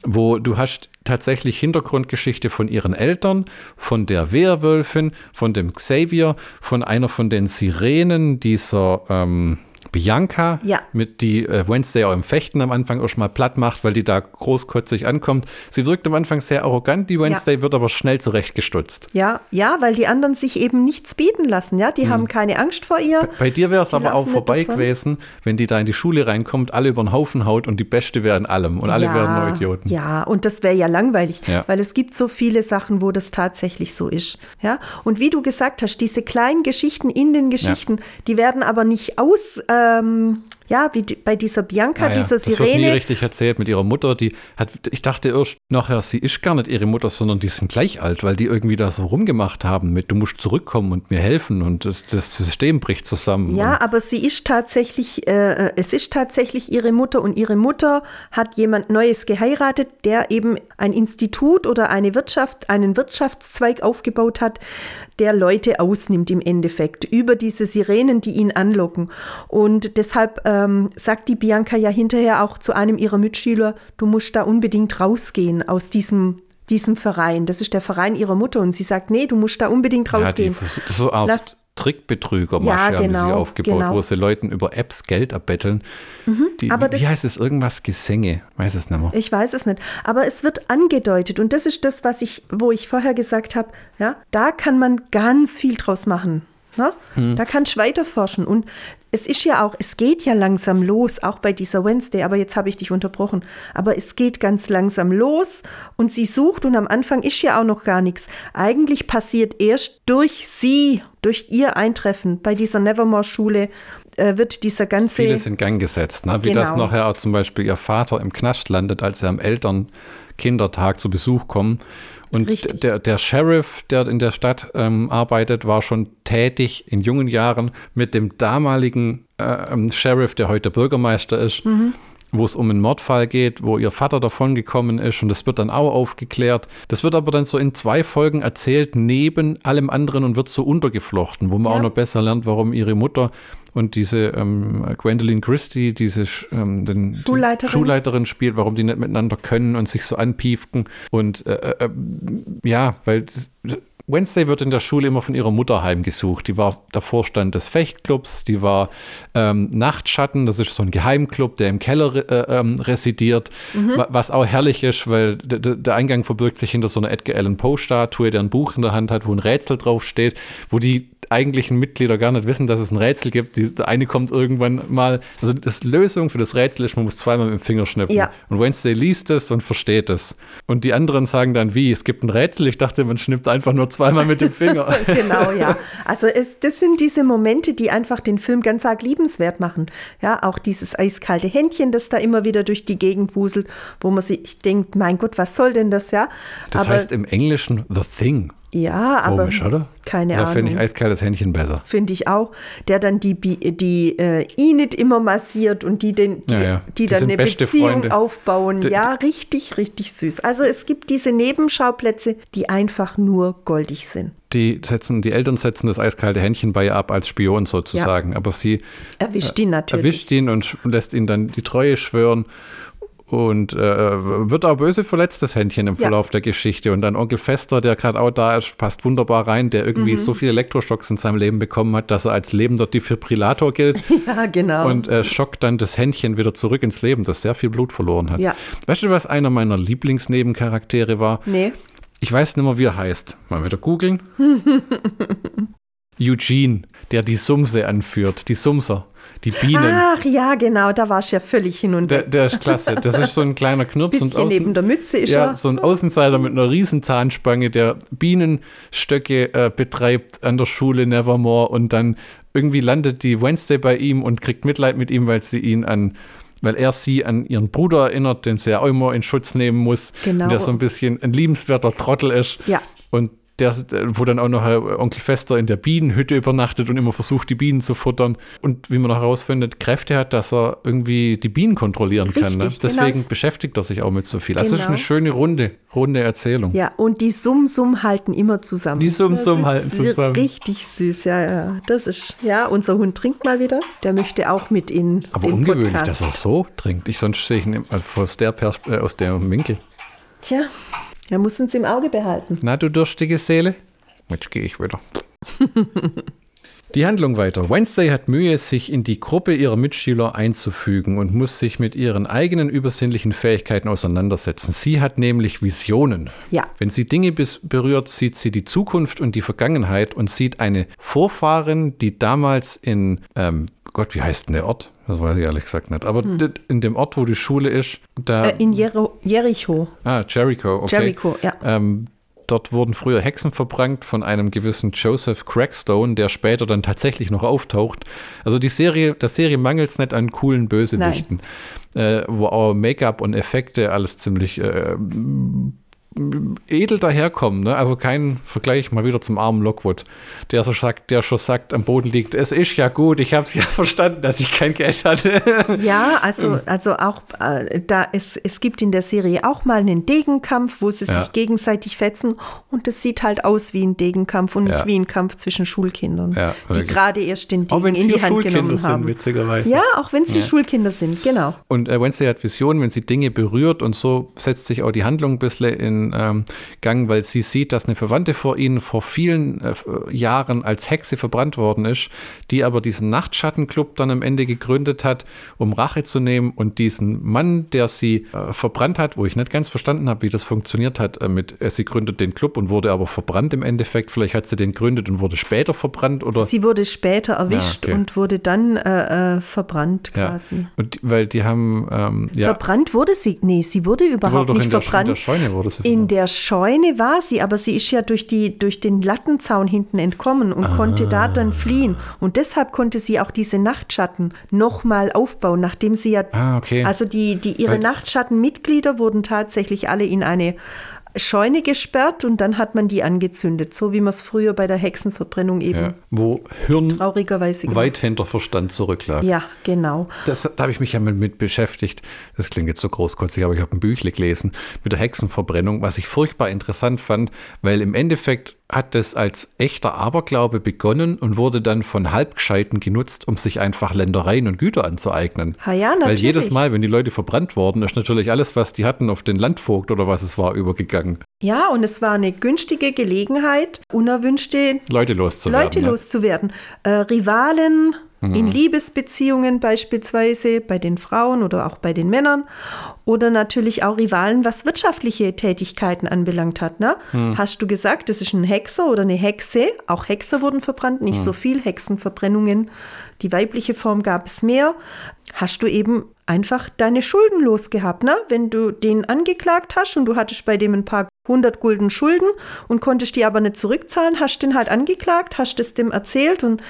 Wo du hast tatsächlich Hintergrundgeschichte von ihren Eltern, von der Werwölfin, von dem Xavier, von einer von den Sirenen dieser ähm, Bianca,
ja.
mit die äh, Wednesday auch im Fechten am Anfang auch schon mal platt macht, weil die da großkotzig ankommt. Sie wirkt am Anfang sehr arrogant, die Wednesday ja. wird aber schnell zurechtgestutzt.
Ja, ja, weil die anderen sich eben nichts bieten lassen, ja, die hm. haben keine Angst vor ihr.
Bei, bei dir wäre es aber auch vorbei gewesen, wenn die da in die Schule reinkommt, alle über den Haufen haut und die Beste wäre in allem und alle ja, wären nur Idioten.
Ja, und das wäre ja langweilig, weil es gibt so viele Sachen, wo das tatsächlich so ist, ja. Und wie du gesagt hast, diese kleinen Geschichten in den Geschichten, die werden aber nicht aus äh, ähm, ja, wie die, bei dieser Bianca, ja, dieser Sirene. Das wird nie
richtig erzählt mit ihrer Mutter. Die hat, ich dachte erst nachher, sie ist gar nicht ihre Mutter, sondern die sind gleich alt, weil die irgendwie da so rumgemacht haben mit, du musst zurückkommen und mir helfen und das, das System bricht zusammen.
Ja, aber sie ist tatsächlich, äh, es ist tatsächlich ihre Mutter und ihre Mutter hat jemand Neues geheiratet, der eben ein Institut oder eine Wirtschaft, einen Wirtschaftszweig aufgebaut hat, der Leute ausnimmt im Endeffekt über diese Sirenen, die ihn anlocken. Und deshalb ähm, sagt die Bianca ja hinterher auch zu einem ihrer Mitschüler, du musst da unbedingt rausgehen aus diesem diesem Verein. Das ist der Verein ihrer Mutter. Und sie sagt, nee, du musst da unbedingt rausgehen.
Ja, die, so Art Lass, Trickbetrügermasche ja, genau, haben sie aufgebaut, genau. wo sie Leuten über Apps Geld erbetteln. Mhm, die, aber wie, das, heißt es? Irgendwas Gesänge? Weiß es nicht mehr.
Ich weiß es nicht. Aber es wird angedeutet und das ist das, was ich, wo ich vorher gesagt habe, ja, da kann man ganz viel draus machen. Ne? Hm. Da kannst du weiter forschen. Und es ist ja auch, es geht ja langsam los, auch bei dieser Wednesday, aber jetzt habe ich dich unterbrochen. Aber es geht ganz langsam los und sie sucht und am Anfang ist ja auch noch gar nichts. Eigentlich passiert erst durch sie, durch ihr Eintreffen bei dieser Nevermore-Schule, äh, wird dieser ganze.
Vieles in Gang gesetzt, ne? wie genau. das nachher auch zum Beispiel ihr Vater im Knast landet, als er am Elternkindertag zu Besuch kommt und der, der Sheriff, der in der Stadt ähm, arbeitet, war schon tätig in jungen Jahren mit dem damaligen äh, ähm, Sheriff, der heute Bürgermeister ist. Mhm. wo es um einen Mordfall geht, wo ihr Vater davongekommen ist und das wird dann auch aufgeklärt. Das wird aber dann so in zwei Folgen erzählt, neben allem anderen und wird so untergeflochten, wo man ja. auch noch besser lernt, warum ihre Mutter und diese ähm, Gwendolyn Christie, diese ähm, den, Schulleiterin. Schulleiterin. spielt, warum die nicht miteinander können und sich so anpieften. Und äh, äh, ja, weil das, Wednesday wird in der Schule immer von ihrer Mutter heimgesucht. Die war der Vorstand des Fechtclubs, die war ähm, Nachtschatten, das ist so ein Geheimclub, der im Keller äh, ähm, residiert, mhm. was auch herrlich ist, weil der Eingang verbirgt sich hinter so einer Edgar Allan Poe-Statue, der ein Buch in der Hand hat, wo ein Rätsel draufsteht, wo die eigentlichen Mitglieder gar nicht wissen, dass es ein Rätsel gibt. Die, der eine kommt irgendwann mal, also das Lösung für das Rätsel ist, man muss zweimal mit dem Finger schnippen. Ja. Und Wednesday liest es und versteht es. Und die anderen sagen dann, wie, es gibt ein Rätsel. Ich dachte, man schnippt einfach nur zweimal mit dem Finger. <laughs>
genau, ja. Also es, das sind diese Momente, die einfach den Film ganz arg liebenswert machen. Ja, auch dieses eiskalte Händchen, das da immer wieder durch die Gegend wuselt, wo man sich denkt, mein Gott, was soll denn das, ja?
Das Aber, heißt im Englischen The Thing.
Ja, aber
Komisch, oder?
keine da Ahnung.
Da finde ich eiskaltes Händchen besser.
Finde ich auch. Der dann die, die äh, Enid immer massiert und die, den, die, ja, ja. die, die dann eine Beziehung Freunde. aufbauen. D ja, richtig, richtig süß. Also es gibt diese Nebenschauplätze, die einfach nur goldig sind.
Die, setzen, die Eltern setzen das eiskalte Händchen bei ihr ab als Spion sozusagen. Ja. Aber sie
erwischt ihn natürlich.
Erwischt ihn und lässt ihn dann die Treue schwören und äh, wird auch böse verletzt, das Händchen im Verlauf ja. der Geschichte. Und dann Onkel Fester, der gerade auch da ist, passt wunderbar rein, der irgendwie mhm. so viele Elektroschocks in seinem Leben bekommen hat, dass er als lebender Defibrillator gilt. <laughs>
Ja, genau.
Und äh, schockt dann das Händchen wieder zurück ins Leben, das sehr viel Blut verloren hat. Ja. Weißt du, was einer meiner Lieblingsnebencharaktere war?
Nee.
Ich weiß nicht mehr, wie er heißt. Mal wieder googeln. <laughs> Eugene, der die Sumse anführt, die Sumser. Die Bienen.
Ach ja, genau, da warst du ja völlig hin und
der, der ist klasse. Das ist so ein kleiner Knirps.
Bisschen und außen, neben der Mütze ist
ja,
er.
so ein Außenseiter mit einer riesen Zahnspange, der Bienenstöcke äh, betreibt an der Schule Nevermore und dann irgendwie landet die Wednesday bei ihm und kriegt Mitleid mit ihm, weil sie ihn an weil er sie an ihren Bruder erinnert, den sie ja auch immer in Schutz nehmen muss. Genau. Der so ein bisschen ein liebenswerter Trottel ist.
Ja.
Und der, wo dann auch noch Onkel Fester in der Bienenhütte übernachtet und immer versucht, die Bienen zu futtern. Und wie man noch herausfindet, Kräfte hat, dass er irgendwie die Bienen kontrollieren Richtig, kann. Ne? Genau. Deswegen genau. beschäftigt er sich auch mit so viel. Also genau. es ist eine schöne runde, runde Erzählung.
Ja, und die Summ-Summ halten immer zusammen.
Die Summ-Summ halten zusammen.
Richtig süß, ja, ja. Das ist, ja, unser Hund trinkt mal wieder. Der möchte auch mit in
Aber ungewöhnlich, Podcast. dass er so trinkt. Ich sonst sehe ich ihn aus der, Pers äh, aus der Winkel.
Tja, er muss uns im Auge behalten.
Na, du durstige Seele. Jetzt gehe ich wieder. <laughs> Die Handlung weiter. Wednesday hat Mühe, sich in die Gruppe ihrer Mitschüler einzufügen und muss sich mit ihren eigenen übersinnlichen Fähigkeiten auseinandersetzen. Sie hat nämlich Visionen.
Ja.
Wenn sie Dinge berührt, sieht sie die Zukunft und die Vergangenheit und sieht eine Vorfahrin, die damals in, ähm, Gott, wie heißt denn der Ort? Das weiß ich ehrlich gesagt nicht. Aber hm. in dem Ort, wo die Schule ist, da.
Äh, in Jero Jericho.
Ah, Jericho, okay.
Jericho, ja.
Ähm, Dort wurden früher Hexen verbrannt von einem gewissen Joseph Crackstone, der später dann tatsächlich noch auftaucht. Also die Serie, der Serie mangelt es nicht an coolen Bösewichten, äh, wo auch Make-up und Effekte alles ziemlich äh, edel daherkommen. Ne? Also kein Vergleich mal wieder zum armen Lockwood, der so sagt, der schon sagt, am Boden liegt, es ist ja gut, ich habe es ja <laughs> verstanden, dass ich kein Geld hatte. <laughs>
Ja, also, also auch äh, da es, es gibt in der Serie auch mal einen Degenkampf, wo sie ja. sich gegenseitig fetzen und es sieht halt aus wie ein Degenkampf und ja. nicht wie ein Kampf zwischen Schulkindern, ja, die gerade erst den Degen in die Hand genommen sind, haben.
Witzigerweise.
Ja, auch wenn sie Schulkinder sind, genau.
Und äh, Wednesday hat Visionen, wenn sie Dinge berührt und so setzt sich auch die Handlung ein bisschen in ähm, Gang, weil sie sieht, dass eine Verwandte vor ihnen vor vielen äh, Jahren als Hexe verbrannt worden ist, die aber diesen Nachtschattenclub dann am Ende gegründet hat, um Rache zu nehmen und diesen Mann, der sie äh, verbrannt hat, wo ich nicht ganz verstanden habe, wie das funktioniert hat, äh, mit äh, sie gründet den Club und wurde aber verbrannt im Endeffekt. Vielleicht hat sie den gründet und wurde später verbrannt oder?
Sie wurde später erwischt ja, okay. und wurde dann äh, äh, verbrannt quasi. Ja.
Und weil die haben
ähm, ja. verbrannt wurde sie, nee, sie wurde überhaupt wurde nicht verbrannt.
in der Scheune wurde sie
in der Scheune war sie, aber sie ist ja durch, die, durch den Lattenzaun hinten entkommen und ah. konnte da dann fliehen. Und deshalb konnte sie auch diese Nachtschatten nochmal aufbauen, nachdem sie ja,
ah, okay.
also die, die ihre Nachtschattenmitglieder wurden tatsächlich alle in eine Scheune gesperrt und dann hat man die angezündet, so wie man es früher bei der Hexenverbrennung eben ja,
wo Hirn
traurigerweise
weit hinter Verstand zurücklag.
Ja, genau.
Das, da habe ich mich ja mit, mit, beschäftigt. Das klingt jetzt so großkotzig, aber ich habe ein Büchle gelesen mit der Hexenverbrennung, was ich furchtbar interessant fand, weil im Endeffekt hat das als echter Aberglaube begonnen und wurde dann von Halbgescheiten genutzt, um sich einfach Ländereien und Güter anzueignen.
Ha ja, natürlich.
Weil jedes Mal, wenn die Leute verbrannt wurden, ist natürlich alles, was die hatten, auf den Landvogt oder was es war, übergegangen.
Ja, und es war eine günstige Gelegenheit, unerwünschte
Leute loszuwerden.
Leute loszuwerden. Äh, Rivalen, Mhm. In Liebesbeziehungen beispielsweise bei den Frauen oder auch bei den Männern oder natürlich auch Rivalen, was wirtschaftliche Tätigkeiten anbelangt hat. Ne? Mhm. Hast du gesagt, das ist ein Hexer oder eine Hexe? Auch Hexer wurden verbrannt, nicht mhm. so viel Hexenverbrennungen. Die weibliche Form gab es mehr. Hast du eben einfach deine Schulden losgehabt, ne? Wenn du den angeklagt hast und du hattest bei dem ein paar 100 Gulden Schulden und konntest die aber nicht zurückzahlen, hast den halt angeklagt, hast es dem erzählt und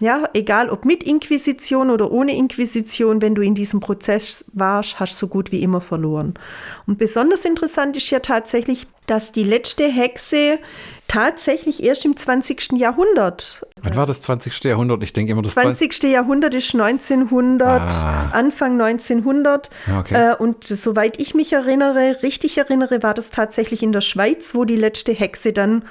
ja, egal ob mit Inquisition oder ohne Inquisition, wenn du in diesem Prozess warst, hast du so gut wie immer verloren. Und besonders interessant ist ja tatsächlich, dass die letzte Hexe tatsächlich erst im 20. Jahrhundert.
Wann war das 20. Jahrhundert? Ich denke immer, das
20. Jahrhundert ist 1900, ah. Anfang 1900. Okay. Äh, und soweit ich mich erinnere, richtig erinnere, war das tatsächlich in der Schweiz, wo die letzte Hexe dann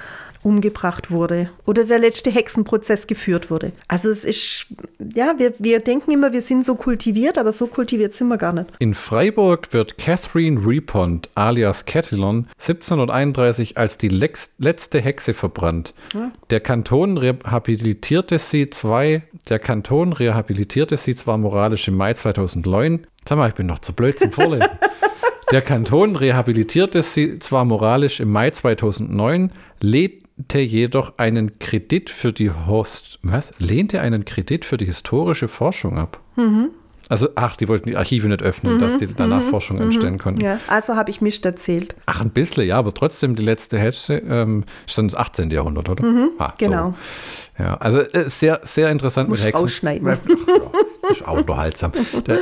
umgebracht wurde oder der letzte Hexenprozess geführt wurde. Also es ist, ja, wir, wir denken immer, wir sind so kultiviert, aber so kultiviert sind wir gar nicht.
In Freiburg wird Catherine Repond alias Catiline 1731 als die letzte Hexe verbrannt. Ja. Der Kanton rehabilitierte sie zwei, der Kanton rehabilitierte sie zwar moralisch im Mai 2009. Sag mal, ich bin noch zu blöd zum Vorlesen. <laughs> Der Kanton rehabilitierte sie zwar moralisch im Mai 2009, lädt lehnte jedoch einen Kredit für die Host, was? Lehnte einen Kredit für die historische Forschung ab. Mhm. Also, ach, die wollten die Archive nicht öffnen, mhm, dass die danach mhm, Forschung entstehen mhm. konnten.
Ja, also habe ich Mist erzählt.
Ach, ein bisschen, ja, aber trotzdem die letzte Hälfte ähm, ist dann das 18. Jahrhundert, oder?
Ah, genau.
So. Ja, also äh, sehr, sehr interessant
Muss mit Hexen. Rausschneiden. Ach,
ist auch unterhaltsam. Der,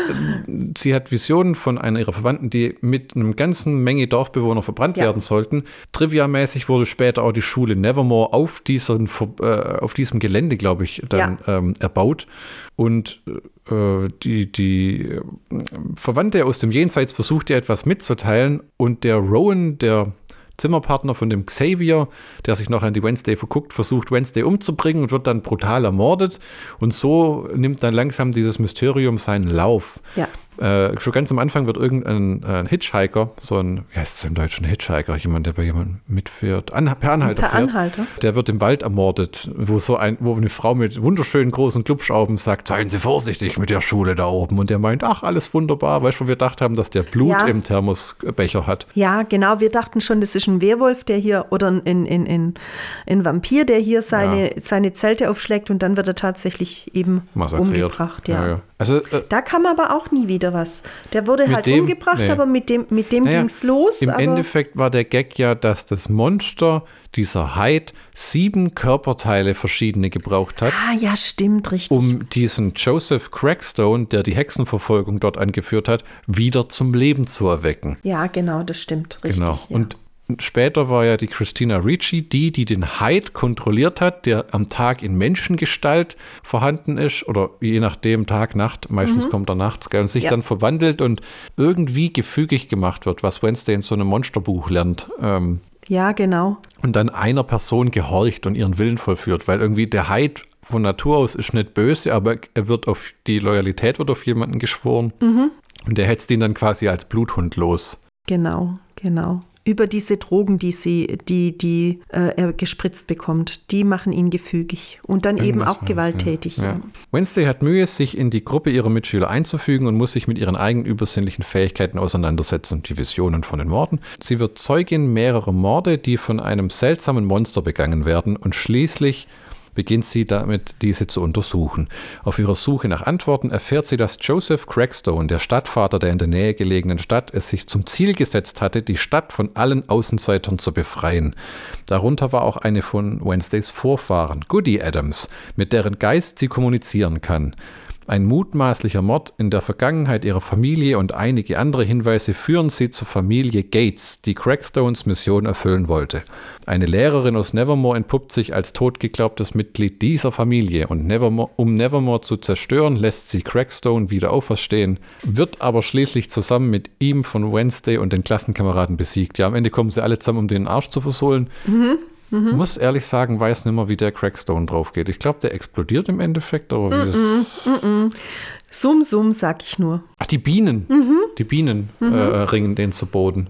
sie hat Visionen von einer ihrer Verwandten, die mit einer ganzen Menge Dorfbewohner verbrannt ja. werden sollten. Triviamäßig wurde später auch die Schule Nevermore auf, diesen, äh, auf diesem Gelände, glaube ich, dann ja. ähm, erbaut. Und äh, die, die äh, Verwandte aus dem Jenseits versucht ihr etwas mitzuteilen und der Rowan, der Zimmerpartner von dem Xavier, der sich noch an die Wednesday verguckt, versucht Wednesday umzubringen und wird dann brutal ermordet. Und so nimmt dann langsam dieses Mysterium seinen Lauf.
Ja.
Äh, schon ganz am Anfang wird irgendein äh, Hitchhiker, so ein, wie heißt es im Deutschen Hitchhiker, jemand, der bei jemandem mitfährt, an, per Anhalter per fährt,
Anhalter.
der wird im Wald ermordet, wo so ein, wo eine Frau mit wunderschönen großen Klubschauben sagt, seien Sie vorsichtig mit der Schule da oben. Und der meint, ach, alles wunderbar, weißt du, wir gedacht haben, dass der Blut ja. im Thermosbecher hat.
Ja, genau, wir dachten schon, das ist ein Werwolf, der hier, oder ein, ein, ein, ein Vampir, der hier seine, ja. seine Zelte aufschlägt und dann wird er tatsächlich eben Massakriert. umgebracht. Ja. ja also, äh, da kam aber auch nie wieder was. Der wurde halt dem, umgebracht, nee. aber mit dem, mit dem naja, ging es los.
Im Endeffekt war der Gag ja, dass das Monster, dieser Hyde, sieben Körperteile verschiedene gebraucht hat.
Ah, ja, stimmt, richtig.
Um diesen Joseph Crackstone, der die Hexenverfolgung dort angeführt hat, wieder zum Leben zu erwecken.
Ja, genau, das stimmt, richtig. Genau.
Ja. Und Später war ja die Christina Ricci die, die den Hyde kontrolliert hat, der am Tag in Menschengestalt vorhanden ist oder je nachdem Tag, Nacht, meistens mhm. kommt er nachts gell, und sich ja. dann verwandelt und irgendwie gefügig gemacht wird, was Wednesday in so einem Monsterbuch lernt. Ähm,
ja, genau.
Und dann einer Person gehorcht und ihren Willen vollführt, weil irgendwie der Hyde von Natur aus ist nicht böse, aber er wird auf die Loyalität wird auf jemanden geschworen mhm. und der hetzt ihn dann quasi als Bluthund los.
Genau, genau über diese Drogen, die sie, die, die äh, er gespritzt bekommt, die machen ihn gefügig und dann Irgendwas eben auch gewalttätig. Ja. Ja.
Wednesday hat Mühe, sich in die Gruppe ihrer Mitschüler einzufügen und muss sich mit ihren eigenen übersinnlichen Fähigkeiten auseinandersetzen, die Visionen von den Morden. Sie wird Zeugin mehrerer Morde, die von einem seltsamen Monster begangen werden und schließlich beginnt sie damit, diese zu untersuchen. Auf ihrer Suche nach Antworten erfährt sie, dass Joseph Crackstone, der Stadtvater der in der Nähe gelegenen Stadt, es sich zum Ziel gesetzt hatte, die Stadt von allen Außenseitern zu befreien. Darunter war auch eine von Wednesdays Vorfahren, Goody Adams, mit deren Geist sie kommunizieren kann. Ein mutmaßlicher Mord in der Vergangenheit ihrer Familie und einige andere Hinweise führen sie zur Familie Gates, die Crackstones Mission erfüllen wollte. Eine Lehrerin aus Nevermore entpuppt sich als totgeglaubtes Mitglied dieser Familie und Nevermore, um Nevermore zu zerstören, lässt sie Crackstone wieder auferstehen, wird aber schließlich zusammen mit ihm von Wednesday und den Klassenkameraden besiegt. Ja, am Ende kommen sie alle zusammen, um den Arsch zu versohlen. Mhm. Mhm. Muss ehrlich sagen, weiß nicht mehr, wie der Crackstone drauf geht. Ich glaube, der explodiert im Endeffekt, aber wie das.
Summ, summ, sag ich nur.
Ach, die Bienen. Mhm. Die Bienen mhm. äh, ringen den zu Boden.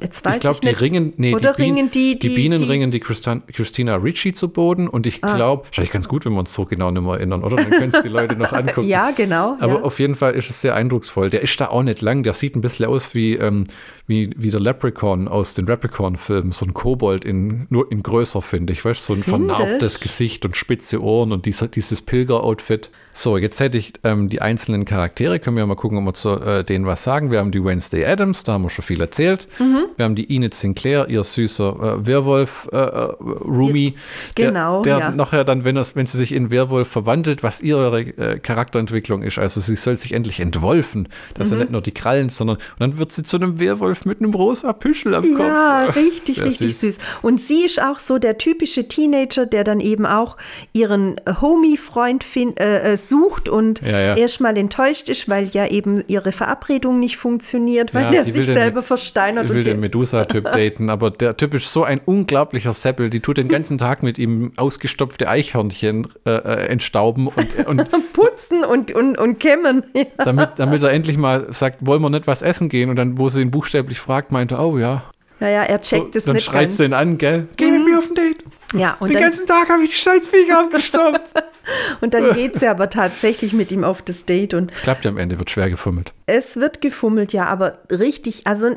Jetzt weiß
ich glaube, die ringen, nee,
Oder
die,
ringen die,
die, die Bienen die, ringen die Christa, Christina Ricci zu Boden und ich ah. glaube, wahrscheinlich ganz gut, wenn wir uns so genau nicht mehr erinnern, oder? Dann können es die Leute noch <laughs> angucken.
ja, genau.
Aber
ja.
auf jeden Fall ist es sehr eindrucksvoll. Der ist da auch nicht lang, der sieht ein bisschen aus wie, ähm, wie, wie der Leprechaun aus den Leprechaun-Filmen, so ein Kobold in, nur in größer, finde ich. Weißt du, so ein Findest? vernarbtes Gesicht und spitze Ohren und dieser, dieses Pilger-Outfit. So, jetzt hätte ich ähm, die einzelnen Charaktere, können wir mal gucken, ob wir zu äh, denen was sagen. Wir haben die Wednesday Adams, da haben wir schon viel erzählt. Mhm. Wir haben die Enid Sinclair, ihr süßer äh, Werwolf äh, äh Rumi.
Genau.
Der,
der ja.
nachher dann, wenn, das, wenn sie sich in Werwolf verwandelt, was ihre äh, Charakterentwicklung ist. Also sie soll sich endlich entwolfen. Das mhm. sind nicht nur die Krallen, sondern und dann wird sie zu einem Werwolf mit einem rosa Püschel am
ja,
Kopf.
Ja, richtig, Sehr richtig süß. süß. Und sie ist auch so der typische Teenager, der dann eben auch ihren Homie-Freund äh, sucht und
ja, ja.
erstmal enttäuscht ist, weil ja eben ihre Verabredung nicht funktioniert, weil er sich selber versteinert.
Ich will den Medusa-Typ <laughs> daten, aber der Typ ist so ein unglaublicher Seppel. Die tut den ganzen Tag mit ihm ausgestopfte Eichhörnchen äh, äh entstauben und, <laughs> und
putzen und, und, und kämmen. <laughs>
Damit, damit er endlich mal sagt, wollen wir nicht was essen gehen? Und dann, wo sie ihn buchstäblich fragt, meinte, oh ja.
Naja, er checkt so, es
dann
nicht.
Dann schreit sie ihn an, gell? Geh mit mir auf ein Date.
Ja, und
Den
dann,
ganzen Tag habe ich die scheiß Viecher abgestoppt. <laughs>
und dann geht sie aber tatsächlich mit ihm auf das Date. Und
es klappt ja am Ende, wird schwer gefummelt.
Es wird gefummelt, ja, aber richtig, also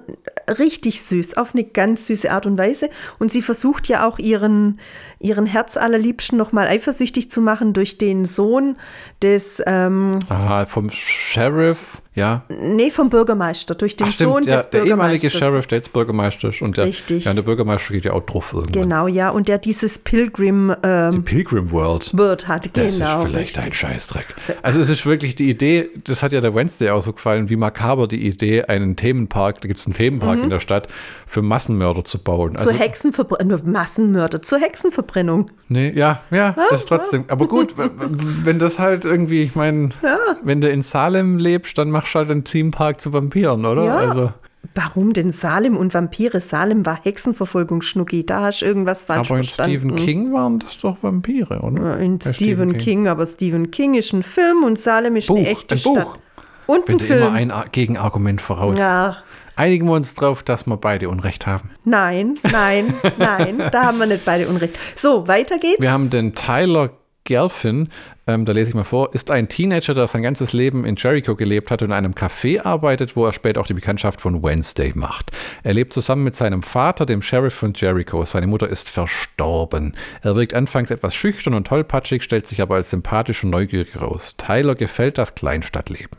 richtig süß, auf eine ganz süße Art und Weise. Und sie versucht ja auch ihren, ihren Herz allerliebsten nochmal eifersüchtig zu machen durch den Sohn des. Ähm,
Aha, vom Sheriff, ja.
Nee, vom Bürgermeister, durch den
Ach, stimmt,
Sohn
ja,
des
der
Bürgermeisters.
ehemalige Sheriff, der jetzt Bürgermeister ist. Und der,
Richtig.
Ja, der Bürgermeister geht ja auch drauf irgendwann.
Genau, ja, und der dieses Pilgrim. Ähm,
die Pilgrim World.
World hat, genau.
Das ist vielleicht richtig. ein Scheißdreck. Also, es ist wirklich die Idee, das hat ja der Wednesday auch so gefallen, wie makaber die Idee, einen Themenpark, da gibt es einen Themenpark mhm. in der Stadt, für Massenmörder zu bauen.
Zur also, Hexenverbrennung, Massenmörder, zur Hexenverbrennung.
Nee, ja, ja, das ist trotzdem. Aber gut, wenn das halt irgendwie, ich meine, ja. wenn du in Salem lebst, dann machst du halt einen Themenpark zu Vampiren, oder?
Ja. Also. Warum denn Salem und Vampire? Salem war Hexenverfolgung, Schnucki. Da hast du irgendwas falsch
aber
verstanden.
Aber in Stephen King waren das doch Vampire, oder?
in Stephen, Stephen King. King. aber Stephen King ist ein Film und Salem ist
Buch,
eine echte
ein
Stadt.
Buch.
Und
Bin
ein Film.
immer ein Gegenargument voraus.
Ja.
Einigen wir uns drauf, dass wir beide Unrecht haben.
Nein, nein, nein, da haben wir nicht beide Unrecht. So, weiter geht's.
Wir haben den Tyler Gelfin, ähm, da lese ich mal vor, ist ein Teenager, der sein ganzes Leben in Jericho gelebt hat und in einem Café arbeitet, wo er später auch die Bekanntschaft von Wednesday macht. Er lebt zusammen mit seinem Vater, dem Sheriff von Jericho. Seine Mutter ist verstorben. Er wirkt anfangs etwas schüchtern und tollpatschig, stellt sich aber als sympathisch und neugierig heraus. Tyler gefällt das Kleinstadtleben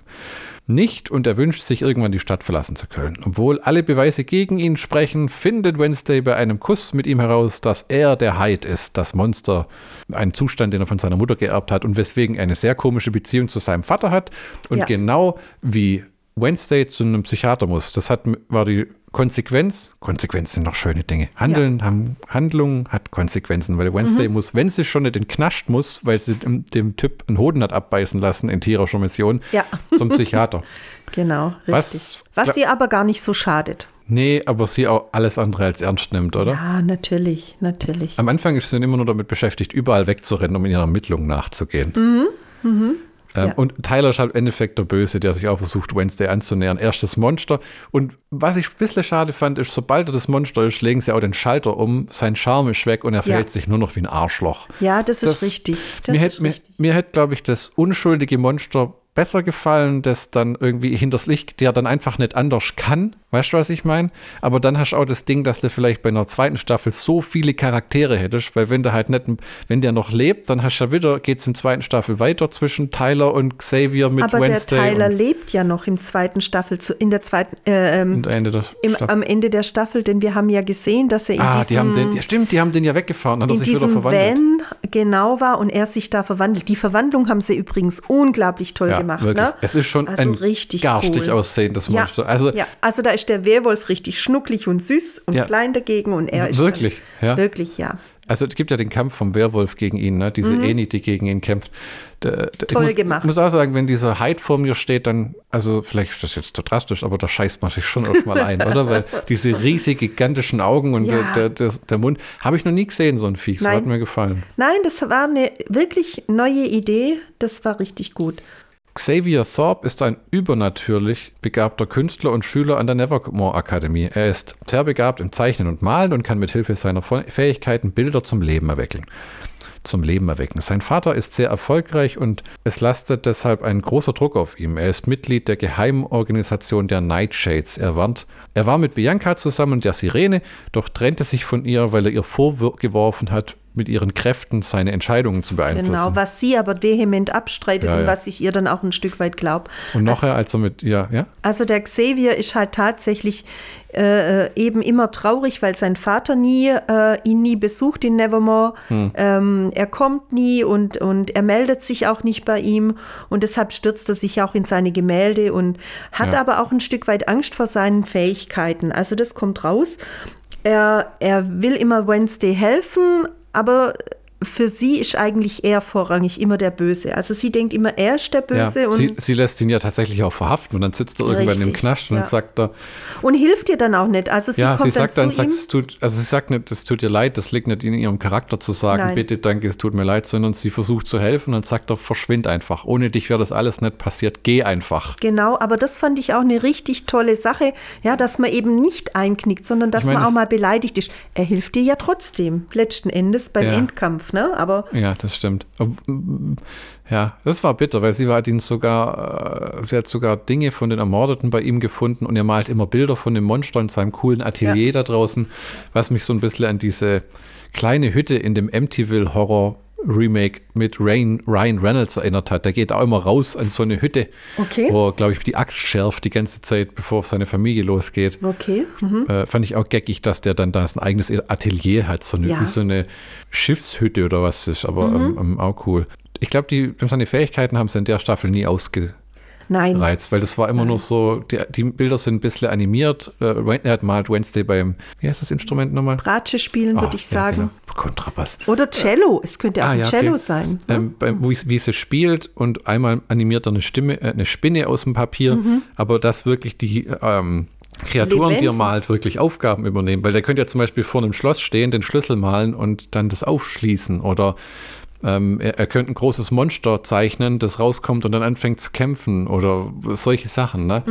nicht und er wünscht sich irgendwann die Stadt verlassen zu können. Obwohl alle Beweise gegen ihn sprechen, findet Wednesday bei einem Kuss mit ihm heraus, dass er der Hyde ist, das Monster, ein Zustand, den er von seiner Mutter geerbt hat und weswegen eine sehr komische Beziehung zu seinem Vater hat und ja. genau wie Wednesday zu einem Psychiater muss. Das hat, war die Konsequenz. Konsequenzen sind noch schöne Dinge. Handeln ja. haben Handlungen hat Konsequenzen, weil Wednesday mhm. muss, wenn sie schon nicht in Knast muss, weil sie dem, dem Typ einen Hoden hat abbeißen lassen in tierischer Mission,
ja. <laughs>
zum Psychiater.
genau, richtig. Was, Was sie aber gar nicht so schadet.
Nee, aber sie auch alles andere als ernst nimmt, oder?
Ja, natürlich, natürlich.
Am Anfang ist sie immer nur damit beschäftigt, überall wegzurennen, um in ihren Ermittlungen nachzugehen. Mhm. Mhm. Ähm, ja. Und Tyler ist halt im Endeffekt der Böse, der sich auch versucht, Wednesday anzunähern. Erstes Monster. Und was ich ein bisschen schade fand, ist, sobald er das Monster ist, legen sie auch den Schalter um, sein Charme ist weg und er verhält ja. sich nur noch wie ein Arschloch.
Ja, das, das ist richtig. Das
mir
ist
hätte, mir hätte, glaube ich, das unschuldige Monster besser gefallen, das dann irgendwie hinters Licht, der dann einfach nicht anders kann. Weißt du, was ich meine? Aber dann hast du auch das Ding, dass du vielleicht bei einer zweiten Staffel so viele Charaktere hättest, weil wenn der halt nicht, wenn der noch lebt, dann hast du ja wieder, geht es im zweiten Staffel weiter zwischen Tyler und Xavier mit
Aber
Wednesday.
Aber der Tyler lebt ja noch im zweiten Staffel, zu, in der zweiten, äh, ähm,
Ende
im, am Ende der Staffel, denn wir haben ja gesehen, dass er in
ah,
diesem,
die haben den, ja stimmt, die haben den ja weggefahren, hat er sich wieder verwandelt.
Van, genau war und er sich da verwandelt. Die Verwandlung haben sie übrigens unglaublich toll
Ja,
gemacht.
wirklich.
Ne?
Es ist schon
Also
ein
richtig
garstig
cool.
aussehendes
Ja,
Monster. Also
ja, also da ist der Werwolf richtig schnucklig und süß und
Ja.
klein dagegen und er ist
Wirklich,
dann,
ja.
wirklich ja.
Also es gibt ja den Kampf vom Werwolf gegen ihn, ne? diese Eni, die gegen ihn kämpft. Der,
Mhm. Toll
ich muss,
gemacht.
Ich muss auch sagen, wenn dieser Hyde vor mir steht, dann, also vielleicht ist das jetzt zu drastisch, aber da scheißt man sich schon erstmal ein, oder? Weil <laughs> diese riesig gigantischen Augen und
Ja.
der, der, der Mund, habe ich noch nie gesehen, so ein Viech. So hat mir gefallen.
Nein, das war eine wirklich neue Idee. Das war richtig gut.
Xavier Thorpe ist ein übernatürlich begabter Künstler und Schüler an der Nevermore Akademie. Er ist sehr begabt im Zeichnen und Malen und kann mit Hilfe seiner Fähigkeiten Bilder zum Leben erwecken. Zum Leben erwecken. Sein Vater ist sehr erfolgreich und es lastet deshalb ein großer Druck auf ihm. Er ist Mitglied der geheimen Organisation der Nightshades. Er, warnt, er war mit Bianca zusammen der Sirene, doch trennte sich von ihr, weil er ihr vorgeworfen hat, mit ihren Kräften seine Entscheidungen zu beeinflussen.
Genau, was sie aber vehement abstreitet
Ja,
und
ja.
was ich ihr dann auch ein Stück weit glaube.
und nachher, als er mit, ja, ja,
Also der Xavier ist halt tatsächlich äh, eben immer traurig, weil sein Vater nie äh, ihn nie besucht in Nevermore.
Hm.
Ähm, er kommt nie und, und er meldet sich auch nicht bei ihm und deshalb stürzt er sich auch in seine Gemälde und hat
Ja.
aber auch ein Stück weit Angst vor seinen Fähigkeiten. Also das kommt raus. Er, er will immer Wednesday helfen, aber für sie ist eigentlich er vorrangig immer der Böse. Also sie denkt immer, er ist der Böse
ja.
und
Sie, sie lässt ihn ja tatsächlich auch verhaften und dann sitzt er irgendwann im Knast und
ja.
dann sagt er,
Und hilft ihr dann auch nicht. Also sie
ja,
kommt
sie sagt
dann
dann,
zu
sagt,
ihm.
es tut, also sie sagt nicht, es tut ihr leid, das liegt nicht in ihrem Charakter zu sagen,
Nein.
bitte, danke, es tut mir leid, sondern sie versucht zu helfen und sagt er, verschwind einfach. Ohne dich wäre das alles nicht passiert, geh einfach.
Genau, aber das fand ich auch eine richtig tolle Sache, ja, dass man eben nicht einknickt, sondern dass
Ich meine,
man auch mal beleidigt ist. Er hilft dir ja trotzdem, letzten Endes beim
Ja.
Endkampf, ne? Aber
Ja, das stimmt. Ja, das war bitter, weil sie hat ihn sogar, äh, sie hat sogar Dinge von den Ermordeten bei ihm gefunden und er malt immer Bilder von dem Monster in seinem coolen Atelier da draußen, was mich so ein bisschen an diese kleine Hütte in dem Amityville Horror Remake mit Rain, Ryan Reynolds erinnert hat. Der geht auch immer raus an so eine Hütte,
Okay.
wo er, glaube ich, die Axt schärft die ganze Zeit, bevor seine Familie losgeht.
okay. Mhm.
Äh, fand ich auch geckig, dass der dann da sein eigenes Atelier hat, so eine,
Ja.
so eine Schiffshütte oder was ist, aber ähm, ähm, auch cool. Ich glaube, die seine Fähigkeiten haben sie in der Staffel nie ausgereizt,
Nein.
weil das war immer nur so, die, die Bilder sind ein bisschen animiert. Äh, er hat malt Wednesday beim, wie heißt das Instrument nochmal?
Bratsche spielen, würde
Ah,
ich
ja,
sagen.
genau. Kontrabass.
Oder Cello. Es könnte auch
Ah,
ein
ja,
Cello
okay.
sein. ne?
Ähm, beim, wie, wie sie spielt und einmal animiert er eine Stimme, äh, eine Spinne aus dem Papier, aber dass wirklich die ähm, Kreaturen, die er malt, wirklich Aufgaben übernehmen. Weil der könnte ja zum Beispiel vor einem Schloss stehen, den Schlüssel malen und dann das aufschließen. Oder ähm, er, er könnte ein großes Monster zeichnen, das rauskommt und dann anfängt zu kämpfen oder solche Sachen. Ne?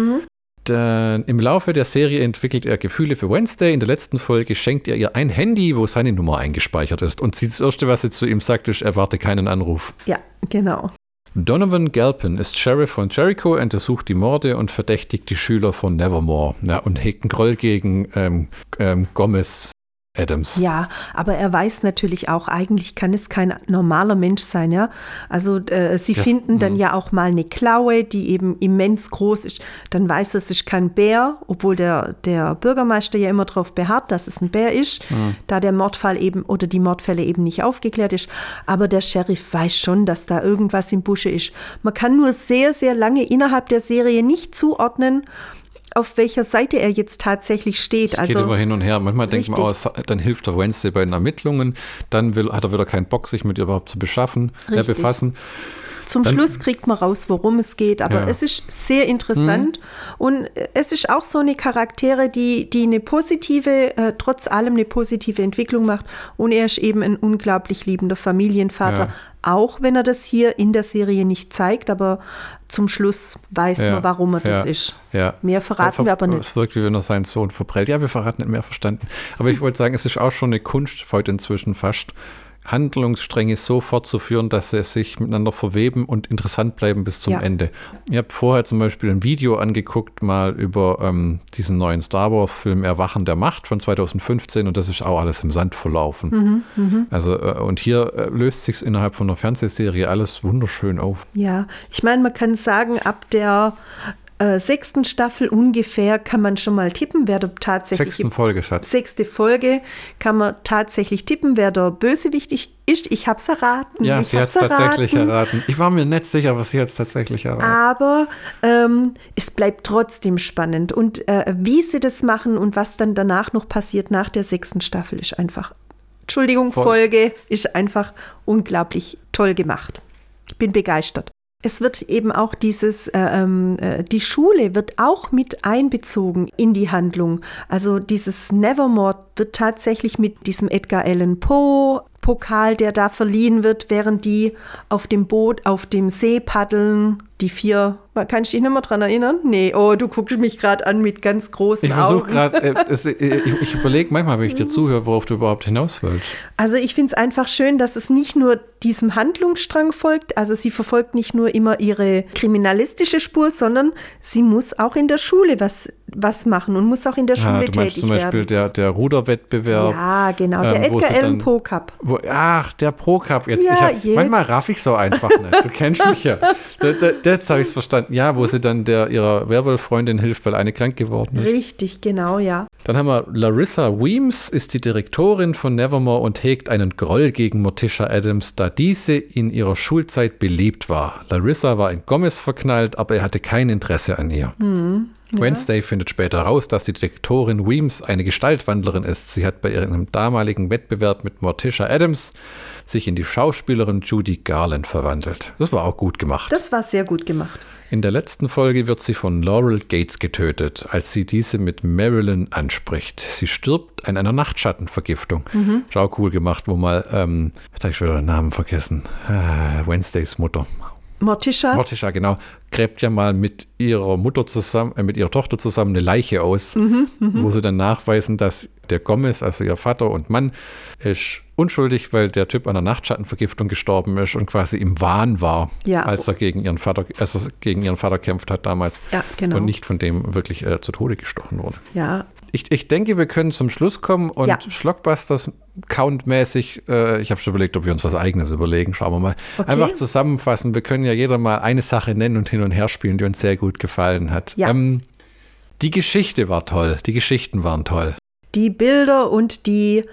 Dann Im Laufe der Serie entwickelt er Gefühle für Wednesday. In der letzten Folge schenkt er ihr ein Handy, wo seine Nummer eingespeichert ist. Und sie das Erste, was sie zu ihm sagt, ist, erwarte keinen Anruf.
Ja, genau.
Donovan Galpin ist Sheriff von Jericho, untersucht die Morde und verdächtigt die Schüler von Nevermore ja, und hegt einen Groll gegen ähm, ähm, Gomez Adams.
Ja, aber er weiß natürlich auch, eigentlich kann es kein normaler Mensch sein, ja. Also äh, sie
Ja,
finden dann
mhm.
ja auch mal eine Klaue, die eben immens groß ist. Dann weiß er, es ist kein Bär, obwohl der, der Bürgermeister ja immer darauf beharrt, dass es ein Bär ist,
Mhm.
da der Mordfall eben oder die Mordfälle eben nicht aufgeklärt ist. Aber der Sheriff weiß schon, dass da irgendwas im Busche ist. Man kann nur sehr, sehr lange innerhalb der Serie nicht zuordnen, auf welcher Seite er jetzt tatsächlich steht.
Es
also
geht immer hin und her. Manchmal denkt man,
Richtig.
oh, dann hilft der Wednesday bei den Ermittlungen. Dann will, hat er wieder keinen Bock, sich mit ihr überhaupt zu beschaffen, äh, befassen.
Zum
Dann-
Schluss kriegt man raus, worum es geht, aber
Ja. Mhm.
es ist sehr interessant und es ist auch so eine Charaktere, die, die eine positive, äh, trotz allem eine positive Entwicklung macht und er ist eben ein unglaublich liebender Familienvater,
Ja.
auch wenn er das hier in der Serie nicht zeigt, aber zum Schluss weiß
Ja.
man, warum er das ist. Mehr verraten
Ver-
wir aber nicht.
Es wirkt, wie wenn er seinen Sohn verprellt. Ja, wir verraten nicht mehr verstanden. Aber ich wollte sagen, es ist auch schon eine Kunst heute inzwischen fast, Handlungsstränge so fortzuführen, dass sie sich miteinander verweben und interessant bleiben bis zum
Ja.
Ende. Ich habe vorher zum Beispiel ein Video angeguckt, mal über ähm, diesen neuen Star Wars-Film Erwachen der Macht von 2015 und das ist auch alles im Sand verlaufen.
Mhm,
Also, äh, und hier äh, löst sich innerhalb von einer Fernsehserie alles wunderschön auf.
Ja, ich meine, man kann sagen, ab der äh, sechsten Staffel ungefähr kann man schon mal tippen, wer der tatsächlich.
Sechsten Folge, Schatz.
Sechste Folge kann man tatsächlich tippen, wer der Bösewicht ist. Ich habe es erraten.
Ja,
ich
sie hat es tatsächlich erraten. Ich war mir nicht sicher, aber sie hat es tatsächlich erraten.
Aber ähm, es bleibt trotzdem spannend. Und äh, wie sie das machen und was dann danach noch passiert nach der sechsten Staffel ist einfach, Entschuldigung, Voll. Folge ist einfach unglaublich toll gemacht. Ich bin begeistert. Es wird eben auch dieses, äh, ähm, äh, die Schule wird auch mit einbezogen in die Handlung. Also dieses Nevermore wird tatsächlich mit diesem Edgar Allan Poe Pokal, der da verliehen wird, während die auf dem Boot, auf dem See paddeln. Die vier, kannst du dich nicht mehr dran erinnern? Nee, oh, du guckst mich gerade an mit ganz großen
ich Augen. Grad, äh, <laughs> äh, ich, ich überlege manchmal, wenn ich dir zuhöre, worauf du überhaupt hinaus willst.
Also ich finde es einfach schön, dass es nicht nur diesem Handlungsstrang folgt, also sie verfolgt nicht nur immer ihre kriminalistische Spur, sondern sie muss auch in der Schule was was machen und muss auch in der Schule ah, du meinst
zum Beispiel werden. Der, der Ruderwettbewerb.
Ja, genau, der ähm, Edgar Allan Pro Cup.
Wo, ach, der Pro Cup. Jetzt, ja, hab, jetzt. Manchmal raff ich so einfach nicht. Du kennst mich ja. <laughs> Da, da, jetzt habe ich es verstanden. Ja, wo sie dann der, ihrer Werwolf-Freundin hilft, weil eine krank geworden ist.
Richtig, genau, ja.
Dann haben wir Larissa Weems, ist die Direktorin von Nevermore und hegt einen Groll gegen Morticia Adams, da diese in ihrer Schulzeit beliebt war. Larissa war in Gomez verknallt, aber er hatte kein Interesse an ihr. Mhm. Wednesday findet später raus, dass die Detektorin Weems eine Gestaltwandlerin ist. Sie hat bei ihrem damaligen Wettbewerb mit Morticia Adams sich in die Schauspielerin Judy Garland verwandelt. Das war auch gut gemacht.
Das war sehr gut gemacht.
In der letzten Folge wird sie von Laurel Gates getötet, als sie diese mit Marilyn anspricht. Sie stirbt an einer Nachtschattenvergiftung. Mhm. Schau cool gemacht, wo mal, ähm, jetzt habe ich schon den Namen vergessen, äh, Wednesdays Mutter.
Morticia.
Morticia, genau. Gräbt ja mal mit ihrer Mutter zusammen, äh, mit ihrer Tochter zusammen eine Leiche aus, mhm, mh. wo sie dann nachweisen, dass der Gomez, also ihr Vater und Mann, ist unschuldig, weil der Typ an einer Nachtschattenvergiftung gestorben ist und quasi im Wahn war, ja. als er gegen ihren Vater, als er gegen ihren Vater kämpft hat damals.
Ja, genau.
Und nicht von dem wirklich äh, zu Tode gestochen wurde.
Ja,
ich, ich denke, wir können zum Schluss kommen und ja. Schlockbusters Count-mäßig, äh, ich habe schon überlegt, ob wir uns was Eigenes überlegen, schauen wir mal. Okay. Einfach zusammenfassen. Wir können ja jeder mal eine Sache nennen und hin und her spielen, die uns sehr gut gefallen hat.
Ja. Ähm,
die Geschichte war toll, die Geschichten waren toll.
Die Bilder und die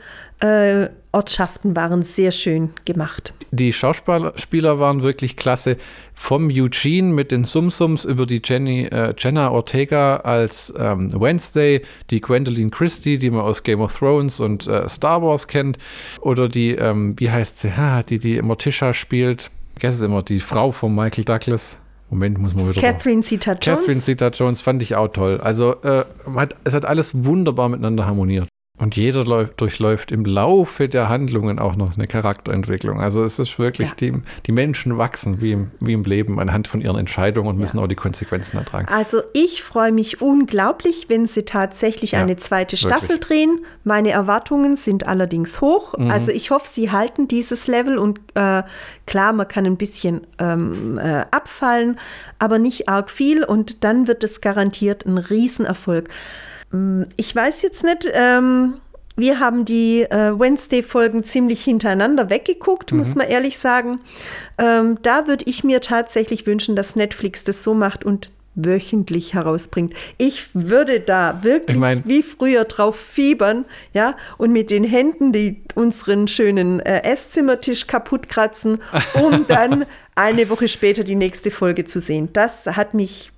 äh, Ortschaften waren sehr schön gemacht.
Die Schauspieler waren wirklich klasse. Vom Eugene mit den Sumsums über die Jenny, äh, Jenna Ortega als ähm, Wednesday, die Gwendolyn Christie, die man aus Game of Thrones und äh, Star Wars kennt, oder die, ähm, wie heißt sie, ha, die die Morticia spielt. Ich vergesse immer, die Frau von Michael Douglas. Moment, muss man wieder.
Catherine Zeta-Jones.
Catherine Zeta-Jones fand ich auch toll. Also, äh, hat, es hat alles wunderbar miteinander harmoniert. Und jeder läuft, durchläuft im Laufe der Handlungen auch noch eine Charakterentwicklung. Also es ist wirklich, ja. die, die Menschen wachsen wie im, wie im Leben anhand von ihren Entscheidungen und müssen ja. auch die Konsequenzen ertragen.
Also ich freue mich unglaublich, wenn sie tatsächlich ja, eine zweite Staffel wirklich. drehen. Meine Erwartungen sind allerdings hoch. Mhm. Also ich hoffe, sie halten dieses Level und äh, klar, man kann ein bisschen ähm, äh, abfallen, aber nicht arg viel und dann wird es garantiert ein Riesenerfolg. Mm, ich weiß jetzt nicht, ähm, wir haben die äh, Wednesday-Folgen ziemlich hintereinander weggeguckt, mhm. muss man ehrlich sagen. Ähm, da würde ich mir tatsächlich wünschen, dass Netflix das so macht und wöchentlich herausbringt. Ich würde da wirklich ich mein, wie früher drauf fiebern, ja, und mit den Händen die unseren schönen äh, Esszimmertisch kaputt kratzen, um <laughs> dann eine Woche später die nächste Folge zu sehen. Das hat mich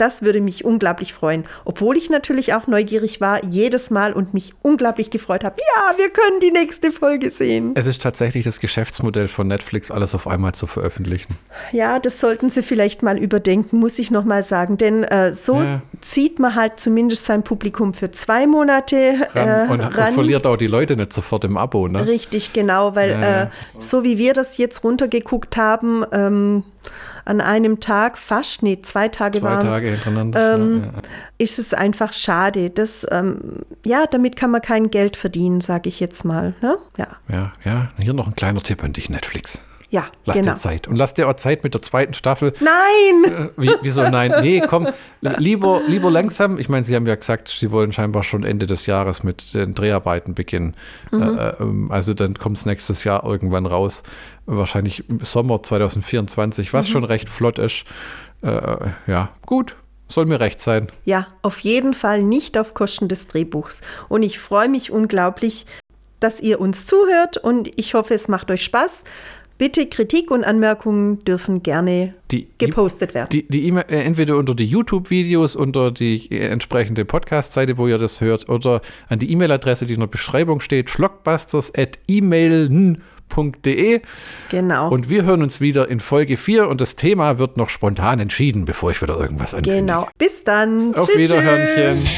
das würde mich unglaublich freuen. Obwohl ich natürlich auch neugierig war, jedes Mal und mich unglaublich gefreut habe. Ja, wir können die nächste Folge sehen.
Es ist tatsächlich das Geschäftsmodell von Netflix, alles auf einmal zu veröffentlichen.
Ja, das sollten sie vielleicht mal überdenken, muss ich nochmal sagen. Denn äh, so ja. zieht man halt zumindest sein Publikum für zwei Monate
ran, äh, und, ran. und, verliert auch die Leute nicht sofort im Abo. Ne?
Richtig, genau, weil ja, ja. Äh, so wie wir das jetzt runtergeguckt haben, ähm, an einem Tag, fast, nee, zwei Tage waren
Zwei Tage hintereinander. Ähm,
ja. Ist es einfach schade. Das, ähm, ja, damit kann man kein Geld verdienen, sage ich jetzt mal. Ne? Ja.
ja, ja. Hier noch ein kleiner Tipp an dich, Netflix.
Ja,
lass genau. dir Zeit. Und lass dir auch Zeit mit der zweiten Staffel.
Nein!
Äh, wie, wieso nein? Nee, komm, lieber, lieber langsam. Ich meine, Sie haben ja gesagt, Sie wollen scheinbar schon Ende des Jahres mit den Dreharbeiten beginnen. Mhm. Äh, also dann kommt es nächstes Jahr irgendwann raus. Wahrscheinlich Sommer 2024, was mhm. schon recht flott ist. Äh, ja, gut. soll mir recht sein.
Ja, auf jeden Fall nicht auf Kosten des Drehbuchs. Und ich freue mich unglaublich, dass ihr uns zuhört und ich hoffe, es macht euch Spaß. Bitte Kritik und Anmerkungen dürfen gerne die gepostet werden.
Die, die e entweder unter die YouTube-Videos, unter die äh, entsprechende Podcast-Seite, wo ihr das hört, oder an die E-Mail-Adresse, die in der Beschreibung steht, schlockbusters.email.de.
Genau.
Und wir hören uns wieder in Folge 4 und das Thema wird noch spontan entschieden, bevor ich wieder irgendwas ankündige.
Genau. Bis dann.
Auf Wiederhörnchen.